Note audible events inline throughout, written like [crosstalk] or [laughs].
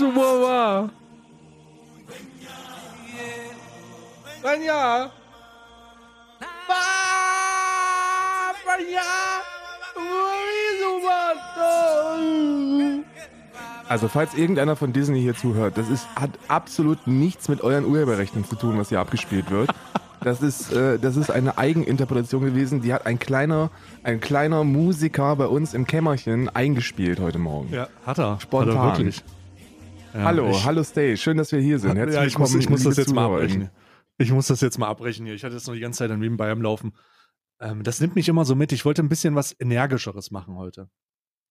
Louise Mama. Vanya. Also falls irgendeiner von Disney hier zuhört, das ist, hat absolut nichts mit euren Urheberrechten zu tun, was hier abgespielt wird. Das ist, äh, das ist eine Eigeninterpretation gewesen, die hat ein kleiner, ein kleiner Musiker bei uns im Kämmerchen eingespielt heute Morgen. Ja, hat er. Spontan. Hat er wirklich. Ja, hallo, ich, hallo Stay, schön, dass wir hier sind. Herzlich ja, ich muss, ich muss das jetzt mal Zuhörer. abbrechen. Ich muss das jetzt mal abbrechen hier. Ich hatte jetzt noch die ganze Zeit an nebenbei am Laufen. Ähm, das nimmt mich immer so mit. Ich wollte ein bisschen was Energischeres machen heute.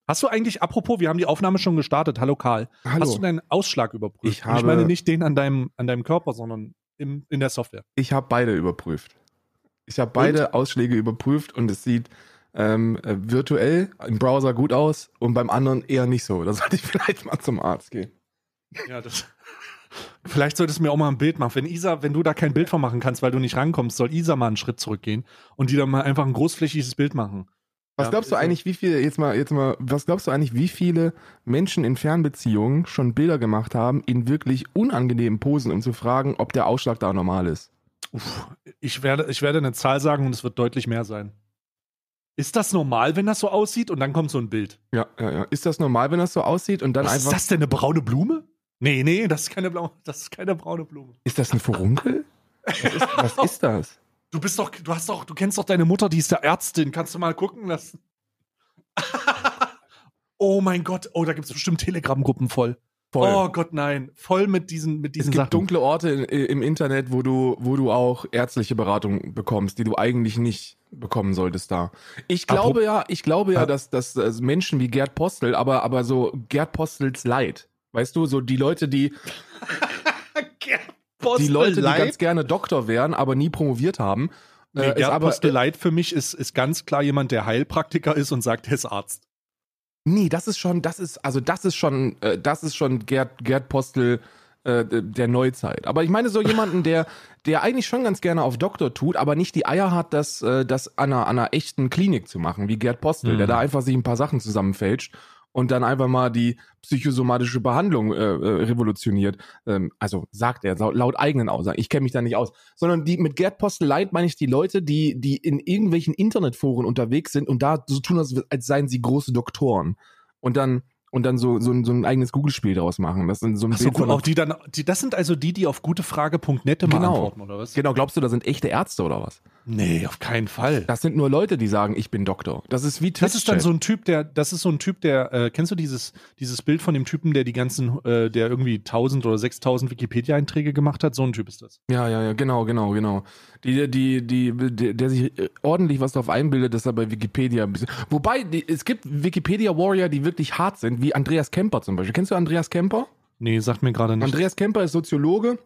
Hast du eigentlich, apropos, wir haben die Aufnahme schon gestartet. Hallo Karl. Hallo. Hast du deinen Ausschlag überprüft? Ich Und ich habe- meine nicht den an deinem, an deinem Körper, sondern im, in der Software. Ich habe beide überprüft. Ich habe beide Ausschläge überprüft und es sieht ähm, äh, virtuell im Browser gut aus und beim anderen eher nicht so. Da sollte ich [laughs] vielleicht mal zum Arzt gehen. Ja, das. Vielleicht solltest du mir auch mal ein Bild machen. Wenn Isa, wenn du da kein Bild von machen kannst, weil du nicht rankommst, soll Isa mal einen Schritt zurückgehen und die dann mal einfach ein großflächiges Bild machen. Was Ja, glaubst du eigentlich, wie viele, jetzt mal, jetzt mal, was glaubst du eigentlich, wie viele Menschen in Fernbeziehungen schon Bilder gemacht haben in wirklich unangenehmen Posen, um zu fragen, ob der Ausschlag da normal ist? Uff, ich werde, ich werde eine Zahl sagen und es wird deutlich mehr sein. Ist das normal, wenn das so aussieht und dann kommt so ein Bild? Ja, ja, ja. Ist das normal, wenn das so aussieht und dann Was einfach. ist das denn, eine braune Blume? Nee, nee, das ist keine, blaue, das ist keine braune Blume. Ist das ein Furunkel? Was ist, was [laughs] ist das? Du bist doch, du hast doch, du kennst doch deine Mutter, die ist der Ärztin. Kannst du mal gucken lassen? [laughs] oh mein Gott, oh, da gibt es bestimmt Telegram-Gruppen voll. Voll. Oh Gott, nein. Voll mit diesen, mit Es diesen gibt Sachen. dunkle Orte in, im Internet, wo du, wo du auch ärztliche Beratung bekommst, die du eigentlich nicht bekommen solltest da. Ich glaube ja, ich glaube ja, Ja. dass, dass, dass Menschen wie Gerd Postel, aber, aber so Gerd Postels Leid, weißt du, so die Leute, die, [laughs] die Leute, die ganz gerne Doktor wären, aber nie promoviert haben, Nee, äh, ist Gerd aber, Posteleit für mich ist, ist ganz klar jemand, der Heilpraktiker ist und sagt, er ist Arzt. Nee, das ist schon, das ist, also das ist schon, äh, das ist schon Gerd, Gerd Postel äh, der Neuzeit. Aber ich meine so jemanden, der, der eigentlich schon ganz gerne auf Doktor tut, aber nicht die Eier hat, das, äh, das an einer, an einer echten Klinik zu machen, wie Gerd Postel, Mhm. der da einfach sich ein paar Sachen zusammenfälscht und dann einfach mal die psychosomatische Behandlung äh, äh, revolutioniert. Ähm, also sagt er laut, laut eigenen Aussagen. Ich kenne mich da nicht aus. Sondern die mit Gerd Postel Light meine ich die Leute, die, die in irgendwelchen Internetforen unterwegs sind und da so tun, als, als seien sie große Doktoren. Und dann, und dann so, so, ein- so ein eigenes Google-Spiel daraus machen. Das sind so ein Ach so, gut, auch die dann, die, das sind also die, die auf gutefrage.net Genau. antworten, oder was? Genau, glaubst du, da sind echte Ärzte oder was? Nee, auf keinen Fall. Das sind nur Leute, die sagen, ich bin Doktor. Das ist wie Das ist dann so ein Typ, der, das ist so ein Typ, der, äh, kennst du dieses, dieses Bild von dem Typen, der die ganzen, äh, der irgendwie 1000 oder 6000 Wikipedia-Einträge gemacht hat? So ein Typ ist das. Ja, ja, ja, genau, genau, genau. Die, die, die, die, der sich äh, ordentlich was darauf einbildet, dass er bei Wikipedia ein bisschen. Wobei, die, es gibt Wikipedia-Warrior, die wirklich hart sind, wie Andreas Kemper zum Beispiel. Kennst du Andreas Kemper? Nee, sagt mir gerade nicht. Andreas Kemper ist Soziologe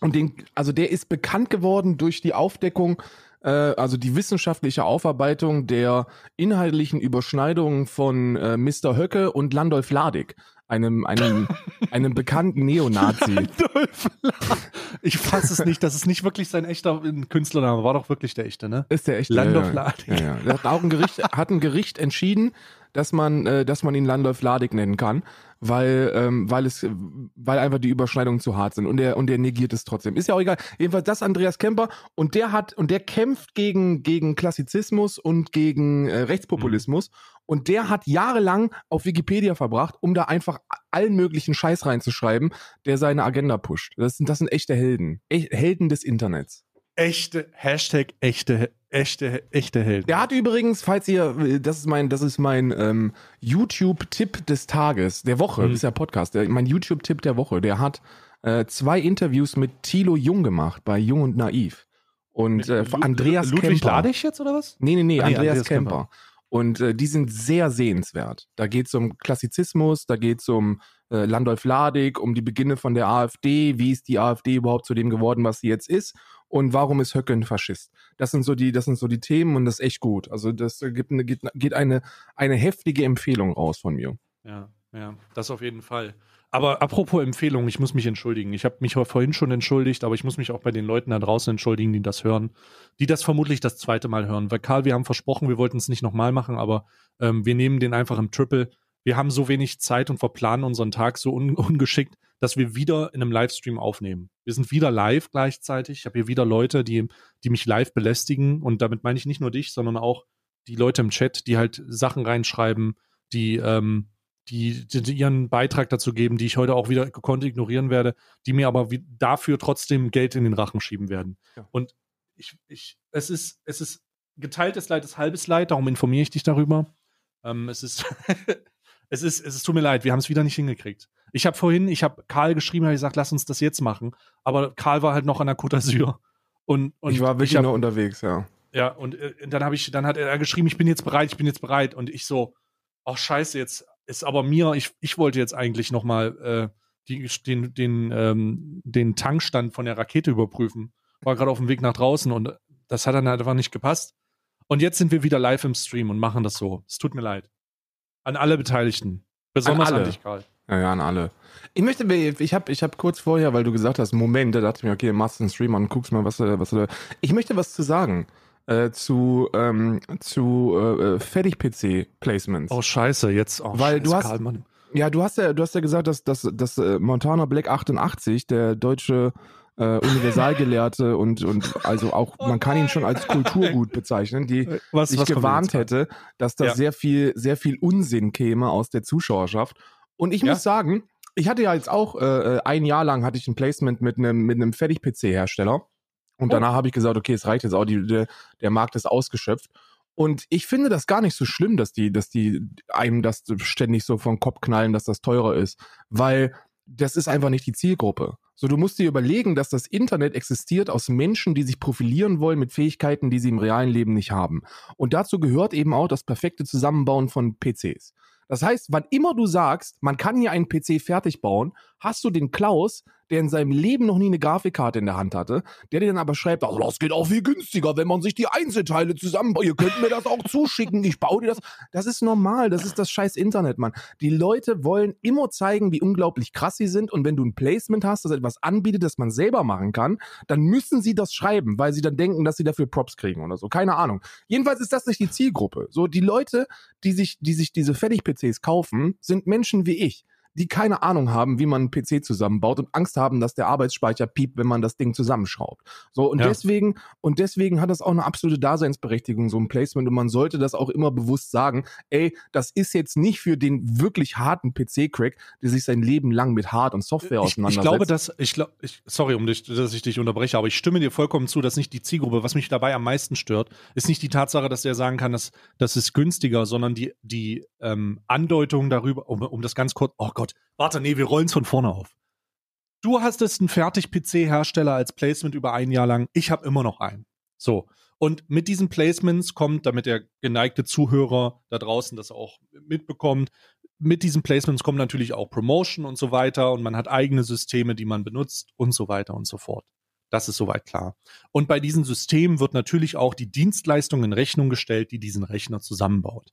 und den, also der ist bekannt geworden durch die Aufdeckung, äh, also die wissenschaftliche Aufarbeitung der inhaltlichen Überschneidungen von äh, Mr. Höcke und Landolf Ladig, einem, einem, [laughs] einem bekannten Neonazi. Adolf Lahr. Ich fasse es nicht, das ist nicht wirklich sein echter Künstlername, war doch wirklich der echte, ne? Ist der echt Landolf. Ladig. Ja, ja. Hat auch ein Gericht, hat ein Gericht entschieden, dass man, äh, dass man ihn Landolf Ladig nennen kann, weil, ähm, weil es, weil einfach die Überschneidungen zu hart sind und der und der negiert es trotzdem. Ist ja auch egal. Jedenfalls das Andreas Kemper und der hat und der kämpft gegen gegen Klassizismus und gegen äh, Rechtspopulismus und der hat jahrelang auf Wikipedia verbracht, um da einfach allen möglichen Scheiß reinzuschreiben, der seine Agenda pusht. Das sind das sind echte Helden, Ech, Helden des Internets. Echte, Hashtag echte, echte, echte Helden. Der hat übrigens, falls ihr, das ist mein, das ist mein ähm, YouTube-Tipp des Tages, der Woche, Mhm. das ist ja Podcast, der, mein YouTube-Tipp der Woche, der hat äh, zwei Interviews mit Thilo Jung gemacht bei Jung und Naiv. Und äh, Andreas Ludwig Kemper. Ladich jetzt oder was? Nee, nee, nee, Ah, nee, Andreas, Andreas Kemper. Kemper. Und äh, die sind sehr sehenswert. Da geht es um Klassizismus, da geht es um äh, Landolf Ladig, um die Beginne von der AfD, wie ist die AfD überhaupt zu dem geworden, was sie jetzt ist und warum ist Höcke ein Faschist. Das sind so die, das sind so die Themen und das ist echt gut. Also das gibt eine, geht, geht eine, eine heftige Empfehlung raus von mir. Ja, ja, das auf jeden Fall. Aber apropos Empfehlung, ich muss mich entschuldigen. Ich habe mich vorhin schon entschuldigt, aber ich muss mich auch bei den Leuten da draußen entschuldigen, die das hören, die das vermutlich das zweite Mal hören. Weil Karl, wir haben versprochen, wir wollten es nicht nochmal machen, aber ähm, wir nehmen den einfach im Triple. Wir haben so wenig Zeit und verplanen unseren Tag so un [laughs] ungeschickt, dass wir wieder in einem Livestream aufnehmen. Wir sind wieder live gleichzeitig. Ich habe hier wieder Leute, die, die mich live belästigen. Und damit meine ich nicht nur dich, sondern auch die Leute im Chat, die halt Sachen reinschreiben, die, ähm, die, die, ihren Beitrag dazu geben, die ich heute auch wieder gekonnt ignorieren werde, die mir aber dafür trotzdem Geld in den Rachen schieben werden. Ja. Und ich, ich, es ist, es ist geteiltes Leid ist halbes Leid, darum informiere ich dich darüber. Ähm, es ist, [laughs] es ist, es tut mir leid, wir haben es wieder nicht hingekriegt. Ich habe vorhin, ich habe Karl geschrieben, habe gesagt, lass uns das jetzt machen. Aber Karl war halt noch an der Côte d'Azur. Und, und ich war wirklich ich hab, noch unterwegs, ja. Ja, und äh, dann habe ich, dann hat er geschrieben, ich bin jetzt bereit, ich bin jetzt bereit. Und ich so, ach scheiße, jetzt ist aber mir, ich, ich wollte jetzt eigentlich noch mal äh, die, den, den, ähm, den Tankstand von der Rakete überprüfen. War gerade auf dem Weg nach draußen und das hat dann halt einfach nicht gepasst. Und jetzt sind wir wieder live im Stream und machen das so. Es tut mir leid. An alle Beteiligten. Besonders an, alle. an dich, Karl. Ja, ja, an alle. Ich möchte, ich habe ich hab kurz vorher, weil du gesagt hast, Moment, da dachte ich mir, okay, machst du einen Stream und guckst mal, was du, was du, ich möchte was zu sagen. Äh, zu ähm, zu äh, äh Fertig-PC-Placements. Oh Scheiße, jetzt oh, weil Scheiße, du hast Karl, ja du hast ja du hast ja gesagt, dass dass, dass äh, Montana Black 88 der deutsche äh, Universalgelehrte und, und also auch, man kann ihn schon als Kulturgut bezeichnen, die was, sich was gewarnt hätte, dass da ja. sehr viel, sehr viel Unsinn käme aus der Zuschauerschaft. Und ich ja. muss sagen, ich hatte ja jetzt auch äh, ein Jahr lang hatte ich ein Placement mit einem mit einem Fertig-PC-Hersteller. Und oh. danach habe ich gesagt, okay, es reicht jetzt auch, die, der, der Markt ist ausgeschöpft. Und ich finde das gar nicht so schlimm, dass die, dass die einem das ständig so vom Kopf knallen, dass das teurer ist. Weil das ist einfach nicht die Zielgruppe. So, du musst dir überlegen, dass das Internet existiert aus Menschen, die sich profilieren wollen mit Fähigkeiten, die sie im realen Leben nicht haben. Und dazu gehört eben auch das perfekte Zusammenbauen von PCs. Das heißt, wann immer du sagst, man kann hier einen PC fertig bauen, hast du den Klaus, der in seinem Leben noch nie eine Grafikkarte in der Hand hatte, der dir dann aber schreibt, also das geht auch viel günstiger, wenn man sich die Einzelteile zusammenbaut. Ihr könnt mir das auch zuschicken, ich baue dir das. Das ist normal, das ist das scheiß Internet, Mann. Die Leute wollen immer zeigen, wie unglaublich krass sie sind und wenn du ein Placement hast, das etwas anbietet, das man selber machen kann, dann müssen sie das schreiben, weil sie dann denken, dass sie dafür Props kriegen oder so. Keine Ahnung. Jedenfalls ist das nicht die Zielgruppe. So, die Leute, die sich, die sich diese Fertig-PCs kaufen, sind Menschen wie ich die keine Ahnung haben, wie man einen PC zusammenbaut und Angst haben, dass der Arbeitsspeicher piept, wenn man das Ding zusammenschraubt. So, und ja. deswegen, und deswegen hat das auch eine absolute Daseinsberechtigung, so ein Placement. Und man sollte das auch immer bewusst sagen, ey, das ist jetzt nicht für den wirklich harten PC-Crack, der sich sein Leben lang mit Hard- und Software auseinandersetzt. Ich, ich glaube, dass, ich glaube, sorry, um dich, dass ich dich unterbreche, aber ich stimme dir vollkommen zu, dass nicht die Zielgruppe, was mich dabei am meisten stört, ist nicht die Tatsache, dass der sagen kann, dass das ist günstiger, sondern die, die ähm, Andeutung darüber, um, um das ganz kurz, oh Gott, Gott, warte, nee, wir rollen es von vorne auf. Du hast es einen Fertig-PC-Hersteller als Placement über ein Jahr lang. Ich habe immer noch einen. So. Und mit diesen Placements kommt, damit der geneigte Zuhörer da draußen das auch mitbekommt, mit diesen Placements kommt natürlich auch Promotion und so weiter und man hat eigene Systeme, die man benutzt und so weiter und so fort. Das ist soweit klar. Und bei diesen Systemen wird natürlich auch die Dienstleistung in Rechnung gestellt, die diesen Rechner zusammenbaut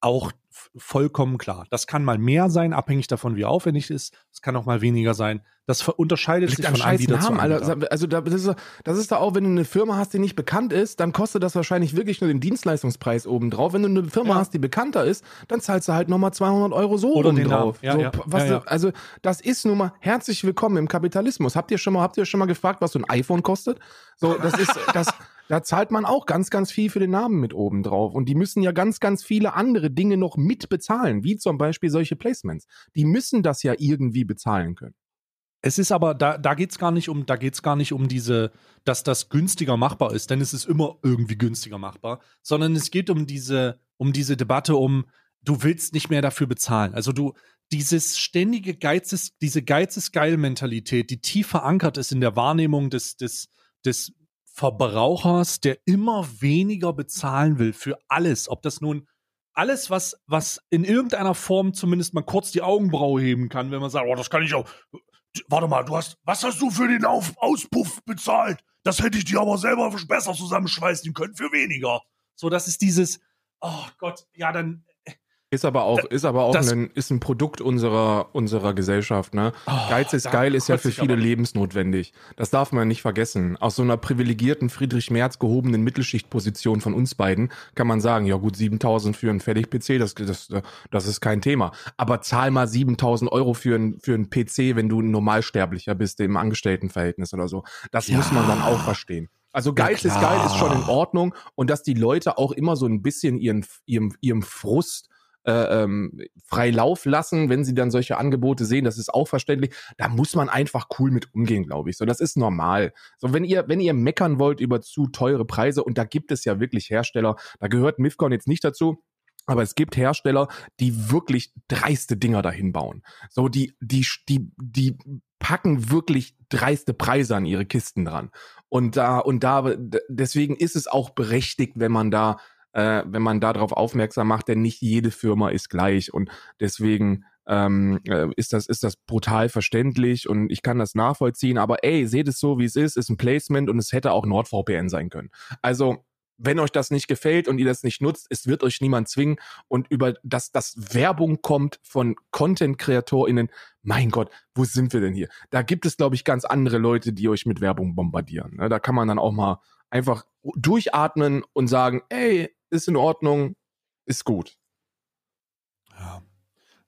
auch vollkommen klar. Das kann mal mehr sein, abhängig davon, wie aufwendig es ist. Es kann auch mal weniger sein. Das unterscheidet Liegt sich von Anbieter Namen, zu Anbieter. Also das ist, das ist da auch, wenn du eine Firma hast, die nicht bekannt ist, dann kostet das wahrscheinlich wirklich nur den Dienstleistungspreis obendrauf. Wenn du eine Firma ja. hast, die bekannter ist, dann zahlst du halt nochmal 200 Euro so Oder obendrauf. Ja, so, ja, was also das ist nun mal herzlich willkommen im Kapitalismus. Habt ihr schon mal, habt ihr schon mal gefragt, was so ein iPhone kostet? So, das ist das. Da zahlt man auch ganz, ganz viel für den Namen mit oben drauf. Und die müssen ja ganz, ganz viele andere Dinge noch mit bezahlen, wie zum Beispiel solche Placements. Die müssen das ja irgendwie bezahlen können. Es ist aber, da, da geht es gar nicht um, da geht gar nicht um diese, dass das günstiger machbar ist, denn es ist immer irgendwie günstiger machbar, sondern es geht um diese, um diese Debatte um, du willst nicht mehr dafür bezahlen. Also du, dieses ständige Geizes, diese Geizes-Geil-Mentalität, die tief verankert ist in der Wahrnehmung des, des, des Verbrauchers, der immer weniger bezahlen will für alles. Ob das nun alles, was, was in irgendeiner Form zumindest mal kurz die Augenbraue heben kann, wenn man sagt, oh, das kann ich auch. Warte mal, du hast, was hast du für den Auf Auspuff bezahlt? Das hätte ich dir aber selber besser zusammenschweißen können für weniger. So, das ist dieses, oh Gott, ja, dann, Ist aber auch, ist aber auch Das- ein, ist ein Produkt unserer, unserer Gesellschaft, ne? Oh, Geiz ist geil ist ja für viele lebensnotwendig. Das darf man nicht vergessen. Aus so einer privilegierten Friedrich Merz gehobenen Mittelschichtposition von uns beiden kann man sagen, ja gut, 7000 für einen Fertig-PC, das, das, das ist kein Thema. Aber zahl mal 7000 Euro für einen, für einen PC, wenn du ein Normalsterblicher bist im Angestelltenverhältnis oder so. Das Ja. muss man dann auch verstehen. Also Geiz ist klar. geil, ist schon in Ordnung. Und dass die Leute auch immer so ein bisschen ihren, ihrem, ihrem Frust äh, ähm, frei Lauf lassen, wenn sie dann solche Angebote sehen, das ist auch verständlich. Da muss man einfach cool mit umgehen, glaube ich. So, das ist normal. So, wenn ihr, wenn ihr meckern wollt über zu teure Preise, und da gibt es ja wirklich Hersteller, da gehört Mifcon jetzt nicht dazu, aber es gibt Hersteller, die wirklich dreiste Dinger dahin bauen. So, die, die, die, die packen wirklich dreiste Preise an ihre Kisten dran. Und da, und da, deswegen ist es auch berechtigt, wenn man da, äh, wenn man darauf aufmerksam macht, denn nicht jede Firma ist gleich. Und deswegen ähm, äh, ist das, ist das brutal verständlich und ich kann das nachvollziehen. Aber ey, seht es so, wie es ist, ist ein Placement und es hätte auch NordVPN sein können. Also, wenn euch das nicht gefällt und ihr das nicht nutzt, es wird euch niemand zwingen und über das, das Werbung kommt von Content-KreatorInnen, mein Gott, wo sind wir denn hier? Da gibt es, glaube ich, ganz andere Leute, die euch mit Werbung bombardieren. Ne? Da kann man dann auch mal einfach durchatmen und sagen, ey, ist in Ordnung, ist gut. Ja.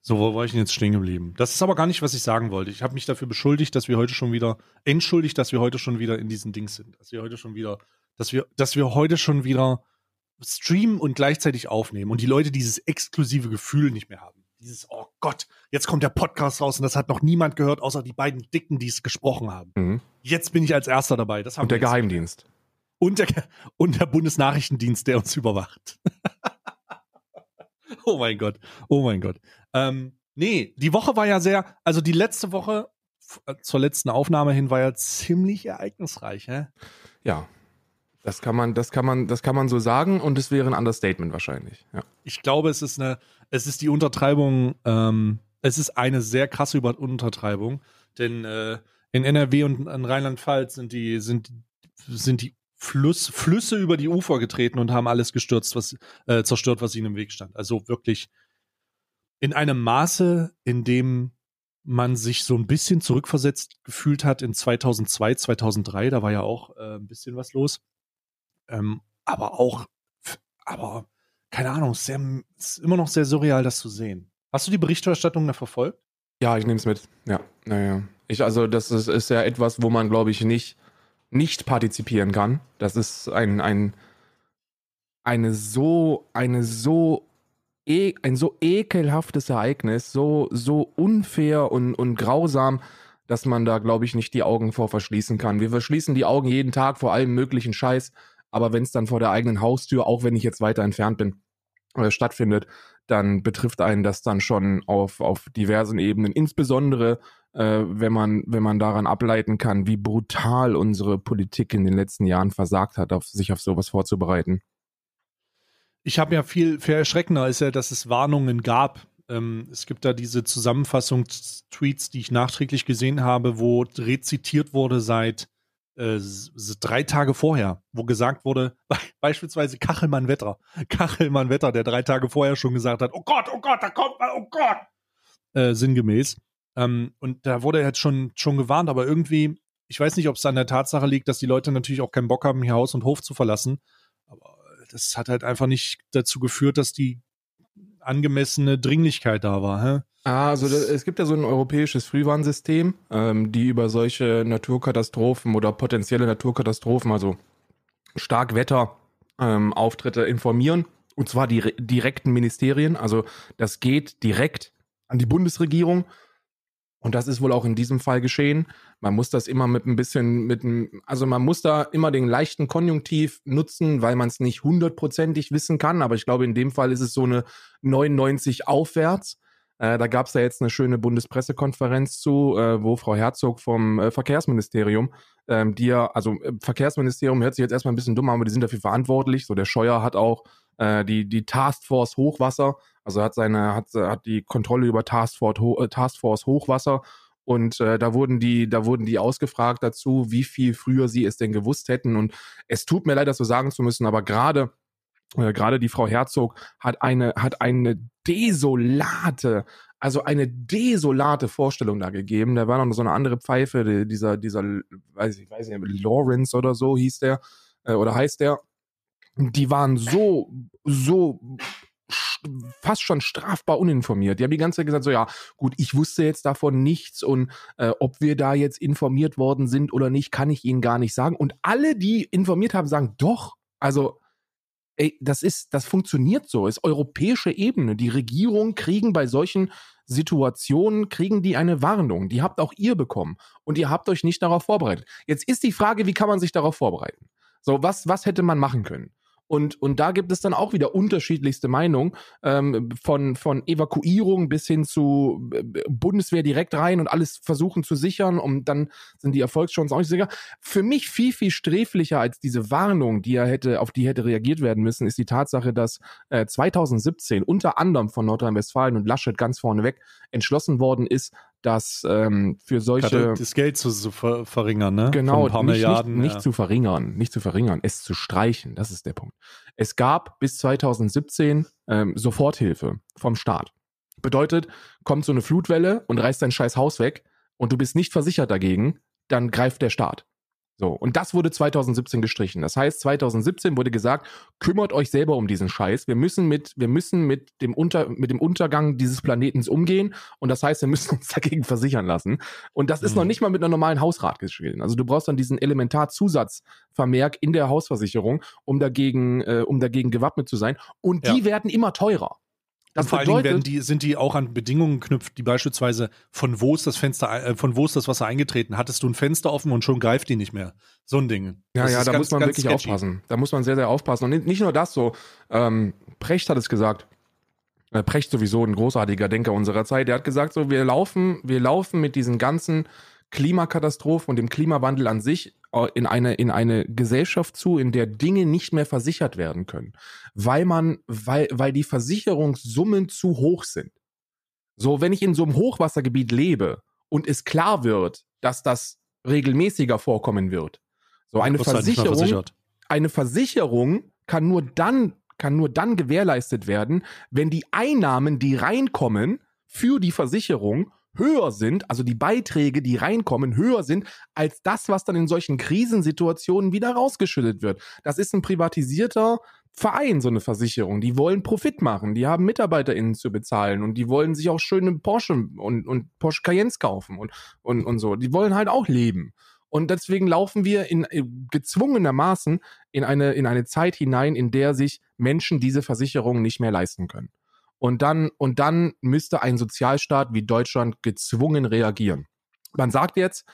So, wo war ich denn jetzt stehen geblieben? Das ist aber gar nicht, was ich sagen wollte. Ich habe mich dafür beschuldigt, dass wir heute schon wieder, entschuldigt, dass wir heute schon wieder in diesen Dings sind. Dass wir heute schon wieder, dass wir, dass wir heute schon wieder streamen und gleichzeitig aufnehmen und die Leute dieses exklusive Gefühl nicht mehr haben. Dieses, oh Gott, jetzt kommt der Podcast raus und das hat noch niemand gehört, außer die beiden Dicken, die es gesprochen haben. Mhm. Jetzt bin ich als Erster dabei. Das haben Und der. Geheimdienst. Und der, und der Bundesnachrichtendienst, der uns überwacht. [laughs] oh mein Gott. Oh mein Gott. Ähm, nee, die Woche war ja sehr, also die letzte Woche äh, zur letzten Aufnahme hin war ja ziemlich ereignisreich, hä? Ja. Das kann man, das kann man, das kann man so sagen und es wäre ein Understatement wahrscheinlich. Ja. Ich glaube, es ist eine, es ist die Untertreibung, ähm, es ist eine sehr krasse Über Untertreibung, denn äh, in NRW und in Rheinland-Pfalz sind die, sind, sind die Fluss, Flüsse über die Ufer getreten und haben alles gestürzt, was, äh, zerstört, was ihnen im Weg stand. Also wirklich in einem Maße, in dem man sich so ein bisschen zurückversetzt gefühlt hat in 2002, 2003, da war ja auch äh, ein bisschen was los. Ähm, aber auch, aber keine Ahnung, es ist, immer noch sehr surreal, das zu sehen. Hast du die Berichterstattung da verfolgt? Ja, ich nehme es mit. Ja, naja. Ich, also, das ist, ist ja etwas, wo man, glaube ich, nicht, nicht partizipieren kann. Das ist ein, ein, eine so, eine so, e, ein so ekelhaftes Ereignis, so, so unfair und, und grausam, dass man da, glaube ich, nicht die Augen vor verschließen kann. Wir verschließen die Augen jeden Tag vor allem möglichen Scheiß, aber wenn es dann vor der eigenen Haustür, auch wenn ich jetzt weiter entfernt bin, äh, stattfindet, dann betrifft einen das dann schon auf, auf diversen Ebenen, insbesondere äh, wenn man, wenn man daran ableiten kann, wie brutal unsere Politik in den letzten Jahren versagt hat, auf, sich auf sowas vorzubereiten. Ich habe ja viel, viel erschreckender ist ja, dass es Warnungen gab. Ähm, es gibt da diese Zusammenfassungstweets, die ich nachträglich gesehen habe, wo rezitiert wurde seit äh, drei Tage vorher, wo gesagt wurde, beispielsweise Kachelmann Wetter. [laughs] Kachelmann Wetter, der drei Tage vorher schon gesagt hat, oh Gott, oh Gott, da kommt mal, oh Gott. Äh, sinngemäß. Ähm, und da wurde jetzt schon, schon gewarnt, aber irgendwie, ich weiß nicht, ob es an der Tatsache liegt, dass die Leute natürlich auch keinen Bock haben, hier Haus und Hof zu verlassen. Aber das hat halt einfach nicht dazu geführt, dass die angemessene Dringlichkeit da war. Hä? Ah, also da, es gibt ja so ein europäisches Frühwarnsystem, ähm, die über solche Naturkatastrophen oder potenzielle Naturkatastrophen, also Starkwetter, ähm, informieren. Und zwar die re- direkten Ministerien. Also das geht direkt an die Bundesregierung. Und das ist wohl auch in diesem Fall geschehen. Man muss das immer mit ein bisschen, mit einem, also man muss da immer den leichten Konjunktiv nutzen, weil man es nicht hundertprozentig wissen kann. Aber ich glaube, in dem Fall ist es so eine 99 aufwärts. Äh, da gab es ja jetzt eine schöne Bundespressekonferenz zu, äh, wo Frau Herzog vom äh, Verkehrsministerium, ähm, die ja, also äh, Verkehrsministerium hört sich jetzt erstmal ein bisschen dumm an, aber die sind dafür verantwortlich. So der Scheuer hat auch äh, die, die Taskforce Hochwasser, also hat seine, hat, hat die Kontrolle über Taskforce, äh, Hochwasser und äh, da wurden die, da wurden die ausgefragt dazu, wie viel früher sie es denn gewusst hätten. Und es tut mir leid, das so sagen zu müssen, aber gerade äh, gerade die Frau Herzog hat eine, hat eine desolate, also eine desolate Vorstellung da gegeben. Da war noch so eine andere Pfeife, dieser, dieser, weiß ich, weiß nicht, Lawrence oder so hieß der, äh, oder heißt der. Die waren so, so fast schon strafbar uninformiert. Die haben die ganze Zeit gesagt, so ja, gut, ich wusste jetzt davon nichts und äh, ob wir da jetzt informiert worden sind oder nicht, kann ich Ihnen gar nicht sagen. Und alle, die informiert haben, sagen, doch, also ey, das ist, das funktioniert so, ist europäische Ebene. Die Regierungen kriegen bei solchen Situationen, kriegen die eine Warnung. Die habt auch ihr bekommen und ihr habt euch nicht darauf vorbereitet. Jetzt ist die Frage, wie kann man sich darauf vorbereiten? So, was, was hätte man machen können? Und, und da gibt es dann auch wieder unterschiedlichste Meinungen, ähm, von, von Evakuierung bis hin zu äh, Bundeswehr direkt rein und alles versuchen zu sichern und dann sind die Erfolgschancen auch nicht sicher. Für mich viel, viel sträflicher als diese Warnung, die er hätte, auf die hätte reagiert werden müssen, ist die Tatsache, dass äh, 2017 unter anderem von Nordrhein-Westfalen und Laschet ganz vorneweg entschlossen worden ist, dass ähm, für solche das Geld zu, zu ver verringern, ne? Genau, nicht, Milliarden, nicht, nicht ja. zu verringern, nicht zu verringern, es zu streichen, das ist der Punkt. Es gab bis 2017 ähm, Soforthilfe vom Staat. Bedeutet, kommt so eine Flutwelle und reißt dein scheiß Haus weg und du bist nicht versichert dagegen, dann greift der Staat. So, und das wurde 2017 gestrichen. Das heißt, 2017 wurde gesagt, kümmert euch selber um diesen Scheiß. Wir müssen mit, wir müssen mit dem, Unter, mit dem Untergang dieses Planetens umgehen. Und das heißt, wir müssen uns [laughs] dagegen versichern lassen. Und das ist mhm. noch nicht mal mit einer normalen Hausrat geschehen. Also du brauchst dann diesen Elementarzusatzvermerk in der Hausversicherung, um dagegen, äh, um dagegen gewappnet zu sein. Und die ja. werden immer teurer. Das vor allen Dingen werden die, sind die auch an Bedingungen geknüpft, die beispielsweise von wo ist das Fenster, äh, von wo ist das Wasser eingetreten? Hattest du ein Fenster offen und schon greift die nicht mehr? So ein Ding. Ja, das ja, da ganz, muss man wirklich sketchy. aufpassen. Da muss man sehr, sehr aufpassen. Und nicht nur das so. Ähm, Precht hat es gesagt. Äh, Precht sowieso ein großartiger Denker unserer Zeit. Der hat gesagt so, wir laufen, wir laufen mit diesen ganzen Klimakatastrophen und dem Klimawandel an sich in eine, in eine Gesellschaft zu, in der Dinge nicht mehr versichert werden können, weil man, weil, weil die Versicherungssummen zu hoch sind. So, wenn ich in so einem Hochwassergebiet lebe und es klar wird, dass das regelmäßiger vorkommen wird, so eine halt Versicherung, eine Versicherung kann nur dann, kann nur dann gewährleistet werden, wenn die Einnahmen, die reinkommen für die Versicherung, höher sind, also die Beiträge, die reinkommen, höher sind als das, was dann in solchen Krisensituationen wieder rausgeschüttet wird. Das ist ein privatisierter Verein, so eine Versicherung. Die wollen Profit machen, die haben MitarbeiterInnen zu bezahlen und die wollen sich auch schöne Porsche und, und Porsche Cayennes kaufen und, und, und so. Die wollen halt auch leben. Und deswegen laufen wir in äh, gezwungenermaßen in eine, in eine Zeit hinein, in der sich Menschen diese Versicherungen nicht mehr leisten können. Und dann, und dann müsste ein Sozialstaat wie Deutschland gezwungen reagieren. Man sagt jetzt,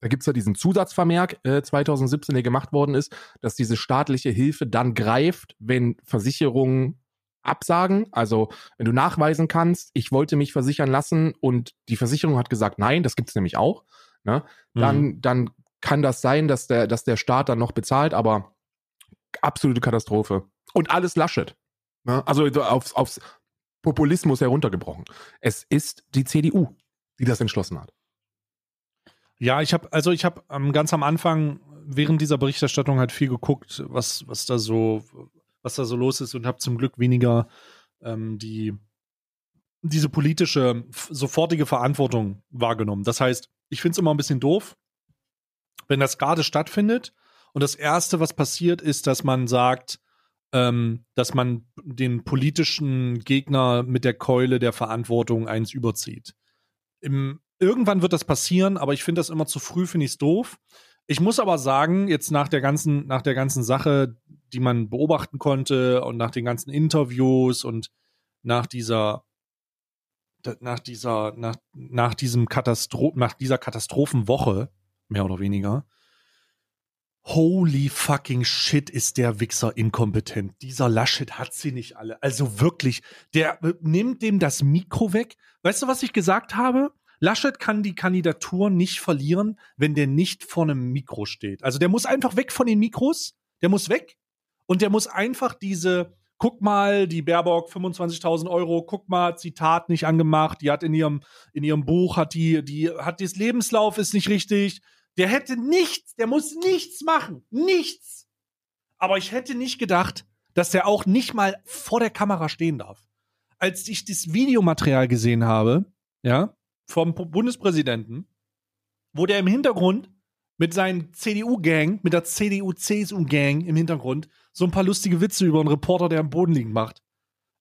da gibt es ja diesen Zusatzvermerk äh, 2017, der gemacht worden ist, dass diese staatliche Hilfe dann greift, wenn Versicherungen absagen. Also wenn du nachweisen kannst, ich wollte mich versichern lassen und die Versicherung hat gesagt, nein, das gibt es nämlich auch, ne? dann, mhm. dann kann das sein, dass der, dass der Staat dann noch bezahlt, aber absolute Katastrophe. Und alles Laschet. Ne? Also aufs, aufs Populismus heruntergebrochen. Es ist die CDU, die das entschlossen hat. Ja, ich habe also ich habe ganz am Anfang während dieser Berichterstattung halt viel geguckt, was was da so was da so los ist und habe zum Glück weniger ähm, die diese politische sofortige Verantwortung wahrgenommen. Das heißt, ich finde es immer ein bisschen doof, wenn das gerade stattfindet und das erste, was passiert, ist, dass man sagt, ähm, dass man den politischen Gegner mit der Keule der Verantwortung eins überzieht. Im, irgendwann wird das passieren, aber ich finde das immer zu früh, finde ich es doof. Ich muss aber sagen, jetzt nach der ganzen, nach der ganzen Sache, die man beobachten konnte und nach den ganzen Interviews und nach dieser, nach dieser, nach, nach diesem Katastro nach dieser Katastrophenwoche, mehr oder weniger, Holy fucking shit, ist der Wichser inkompetent. Dieser Laschet hat sie nicht alle. Also wirklich, der äh, nimmt dem das Mikro weg. Weißt du, was ich gesagt habe? Laschet kann die Kandidatur nicht verlieren, wenn der nicht vor einem Mikro steht. Also der muss einfach weg von den Mikros. Der muss weg. Und der muss einfach diese, guck mal, die Baerbock 25.000 Euro, guck mal, Zitat nicht angemacht. Die hat in ihrem, in ihrem Buch, hat die, die, hat das Lebenslauf ist nicht richtig der hätte nichts, der muss nichts machen. Nichts. Aber ich hätte nicht gedacht, dass der auch nicht mal vor der Kamera stehen darf. als ich das Videomaterial gesehen habe, ja, vom Bundespräsidenten, wo der im Hintergrund mit seinen CDU-Gang, mit der CDU-CSU-Gang im Hintergrund so ein paar lustige Witze über einen Reporter, der am Boden liegen macht.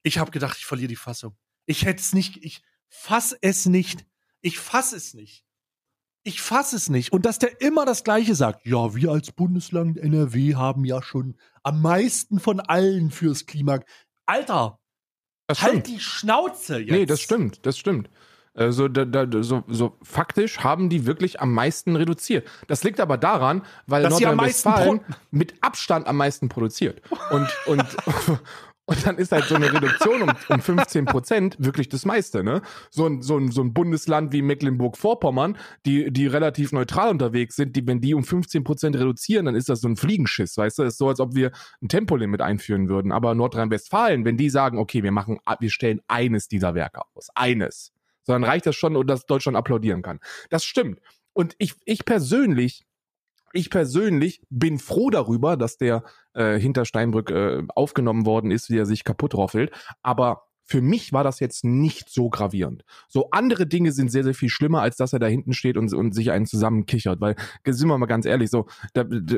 Ich habe gedacht, ich verliere die Fassung. Ich hätte es nicht, ich fass es nicht. Ich fass es nicht. Ich fass es nicht. Und dass der immer das Gleiche sagt. Ja, wir als Bundesland NRW haben ja schon am meisten von allen fürs Klima. Alter, halt die Schnauze jetzt. Nee, das stimmt, das stimmt. Also da, da, so, so faktisch haben die wirklich am meisten reduziert. Das liegt aber daran, weil Nordrhein-Westfalen mit Abstand am meisten produziert. Und, und, [laughs] [laughs] Und dann ist halt so eine Reduktion um, um 15 Prozent wirklich das meiste, ne? So ein, so ein, so ein Bundesland wie Mecklenburg-Vorpommern, die, die relativ neutral unterwegs sind, die, wenn die um 15 Prozent reduzieren, dann ist das so ein Fliegenschiss, weißt du? Das ist so, als ob wir ein Tempolimit einführen würden. Aber Nordrhein-Westfalen, wenn die sagen, okay, wir machen, wir stellen eines dieser Werke aus, eines, so dann reicht das schon, dass Deutschland applaudieren kann. Das stimmt. Und ich, ich persönlich ich persönlich bin froh darüber, dass der äh, hinter Steinbrück äh, aufgenommen worden ist, wie er sich kaputt roffelt. Aber für mich war das jetzt nicht so gravierend. So andere Dinge sind sehr, sehr viel schlimmer, als dass er da hinten steht und, und sich einen zusammenkichert. Weil, sind wir mal ganz ehrlich, so, da, da,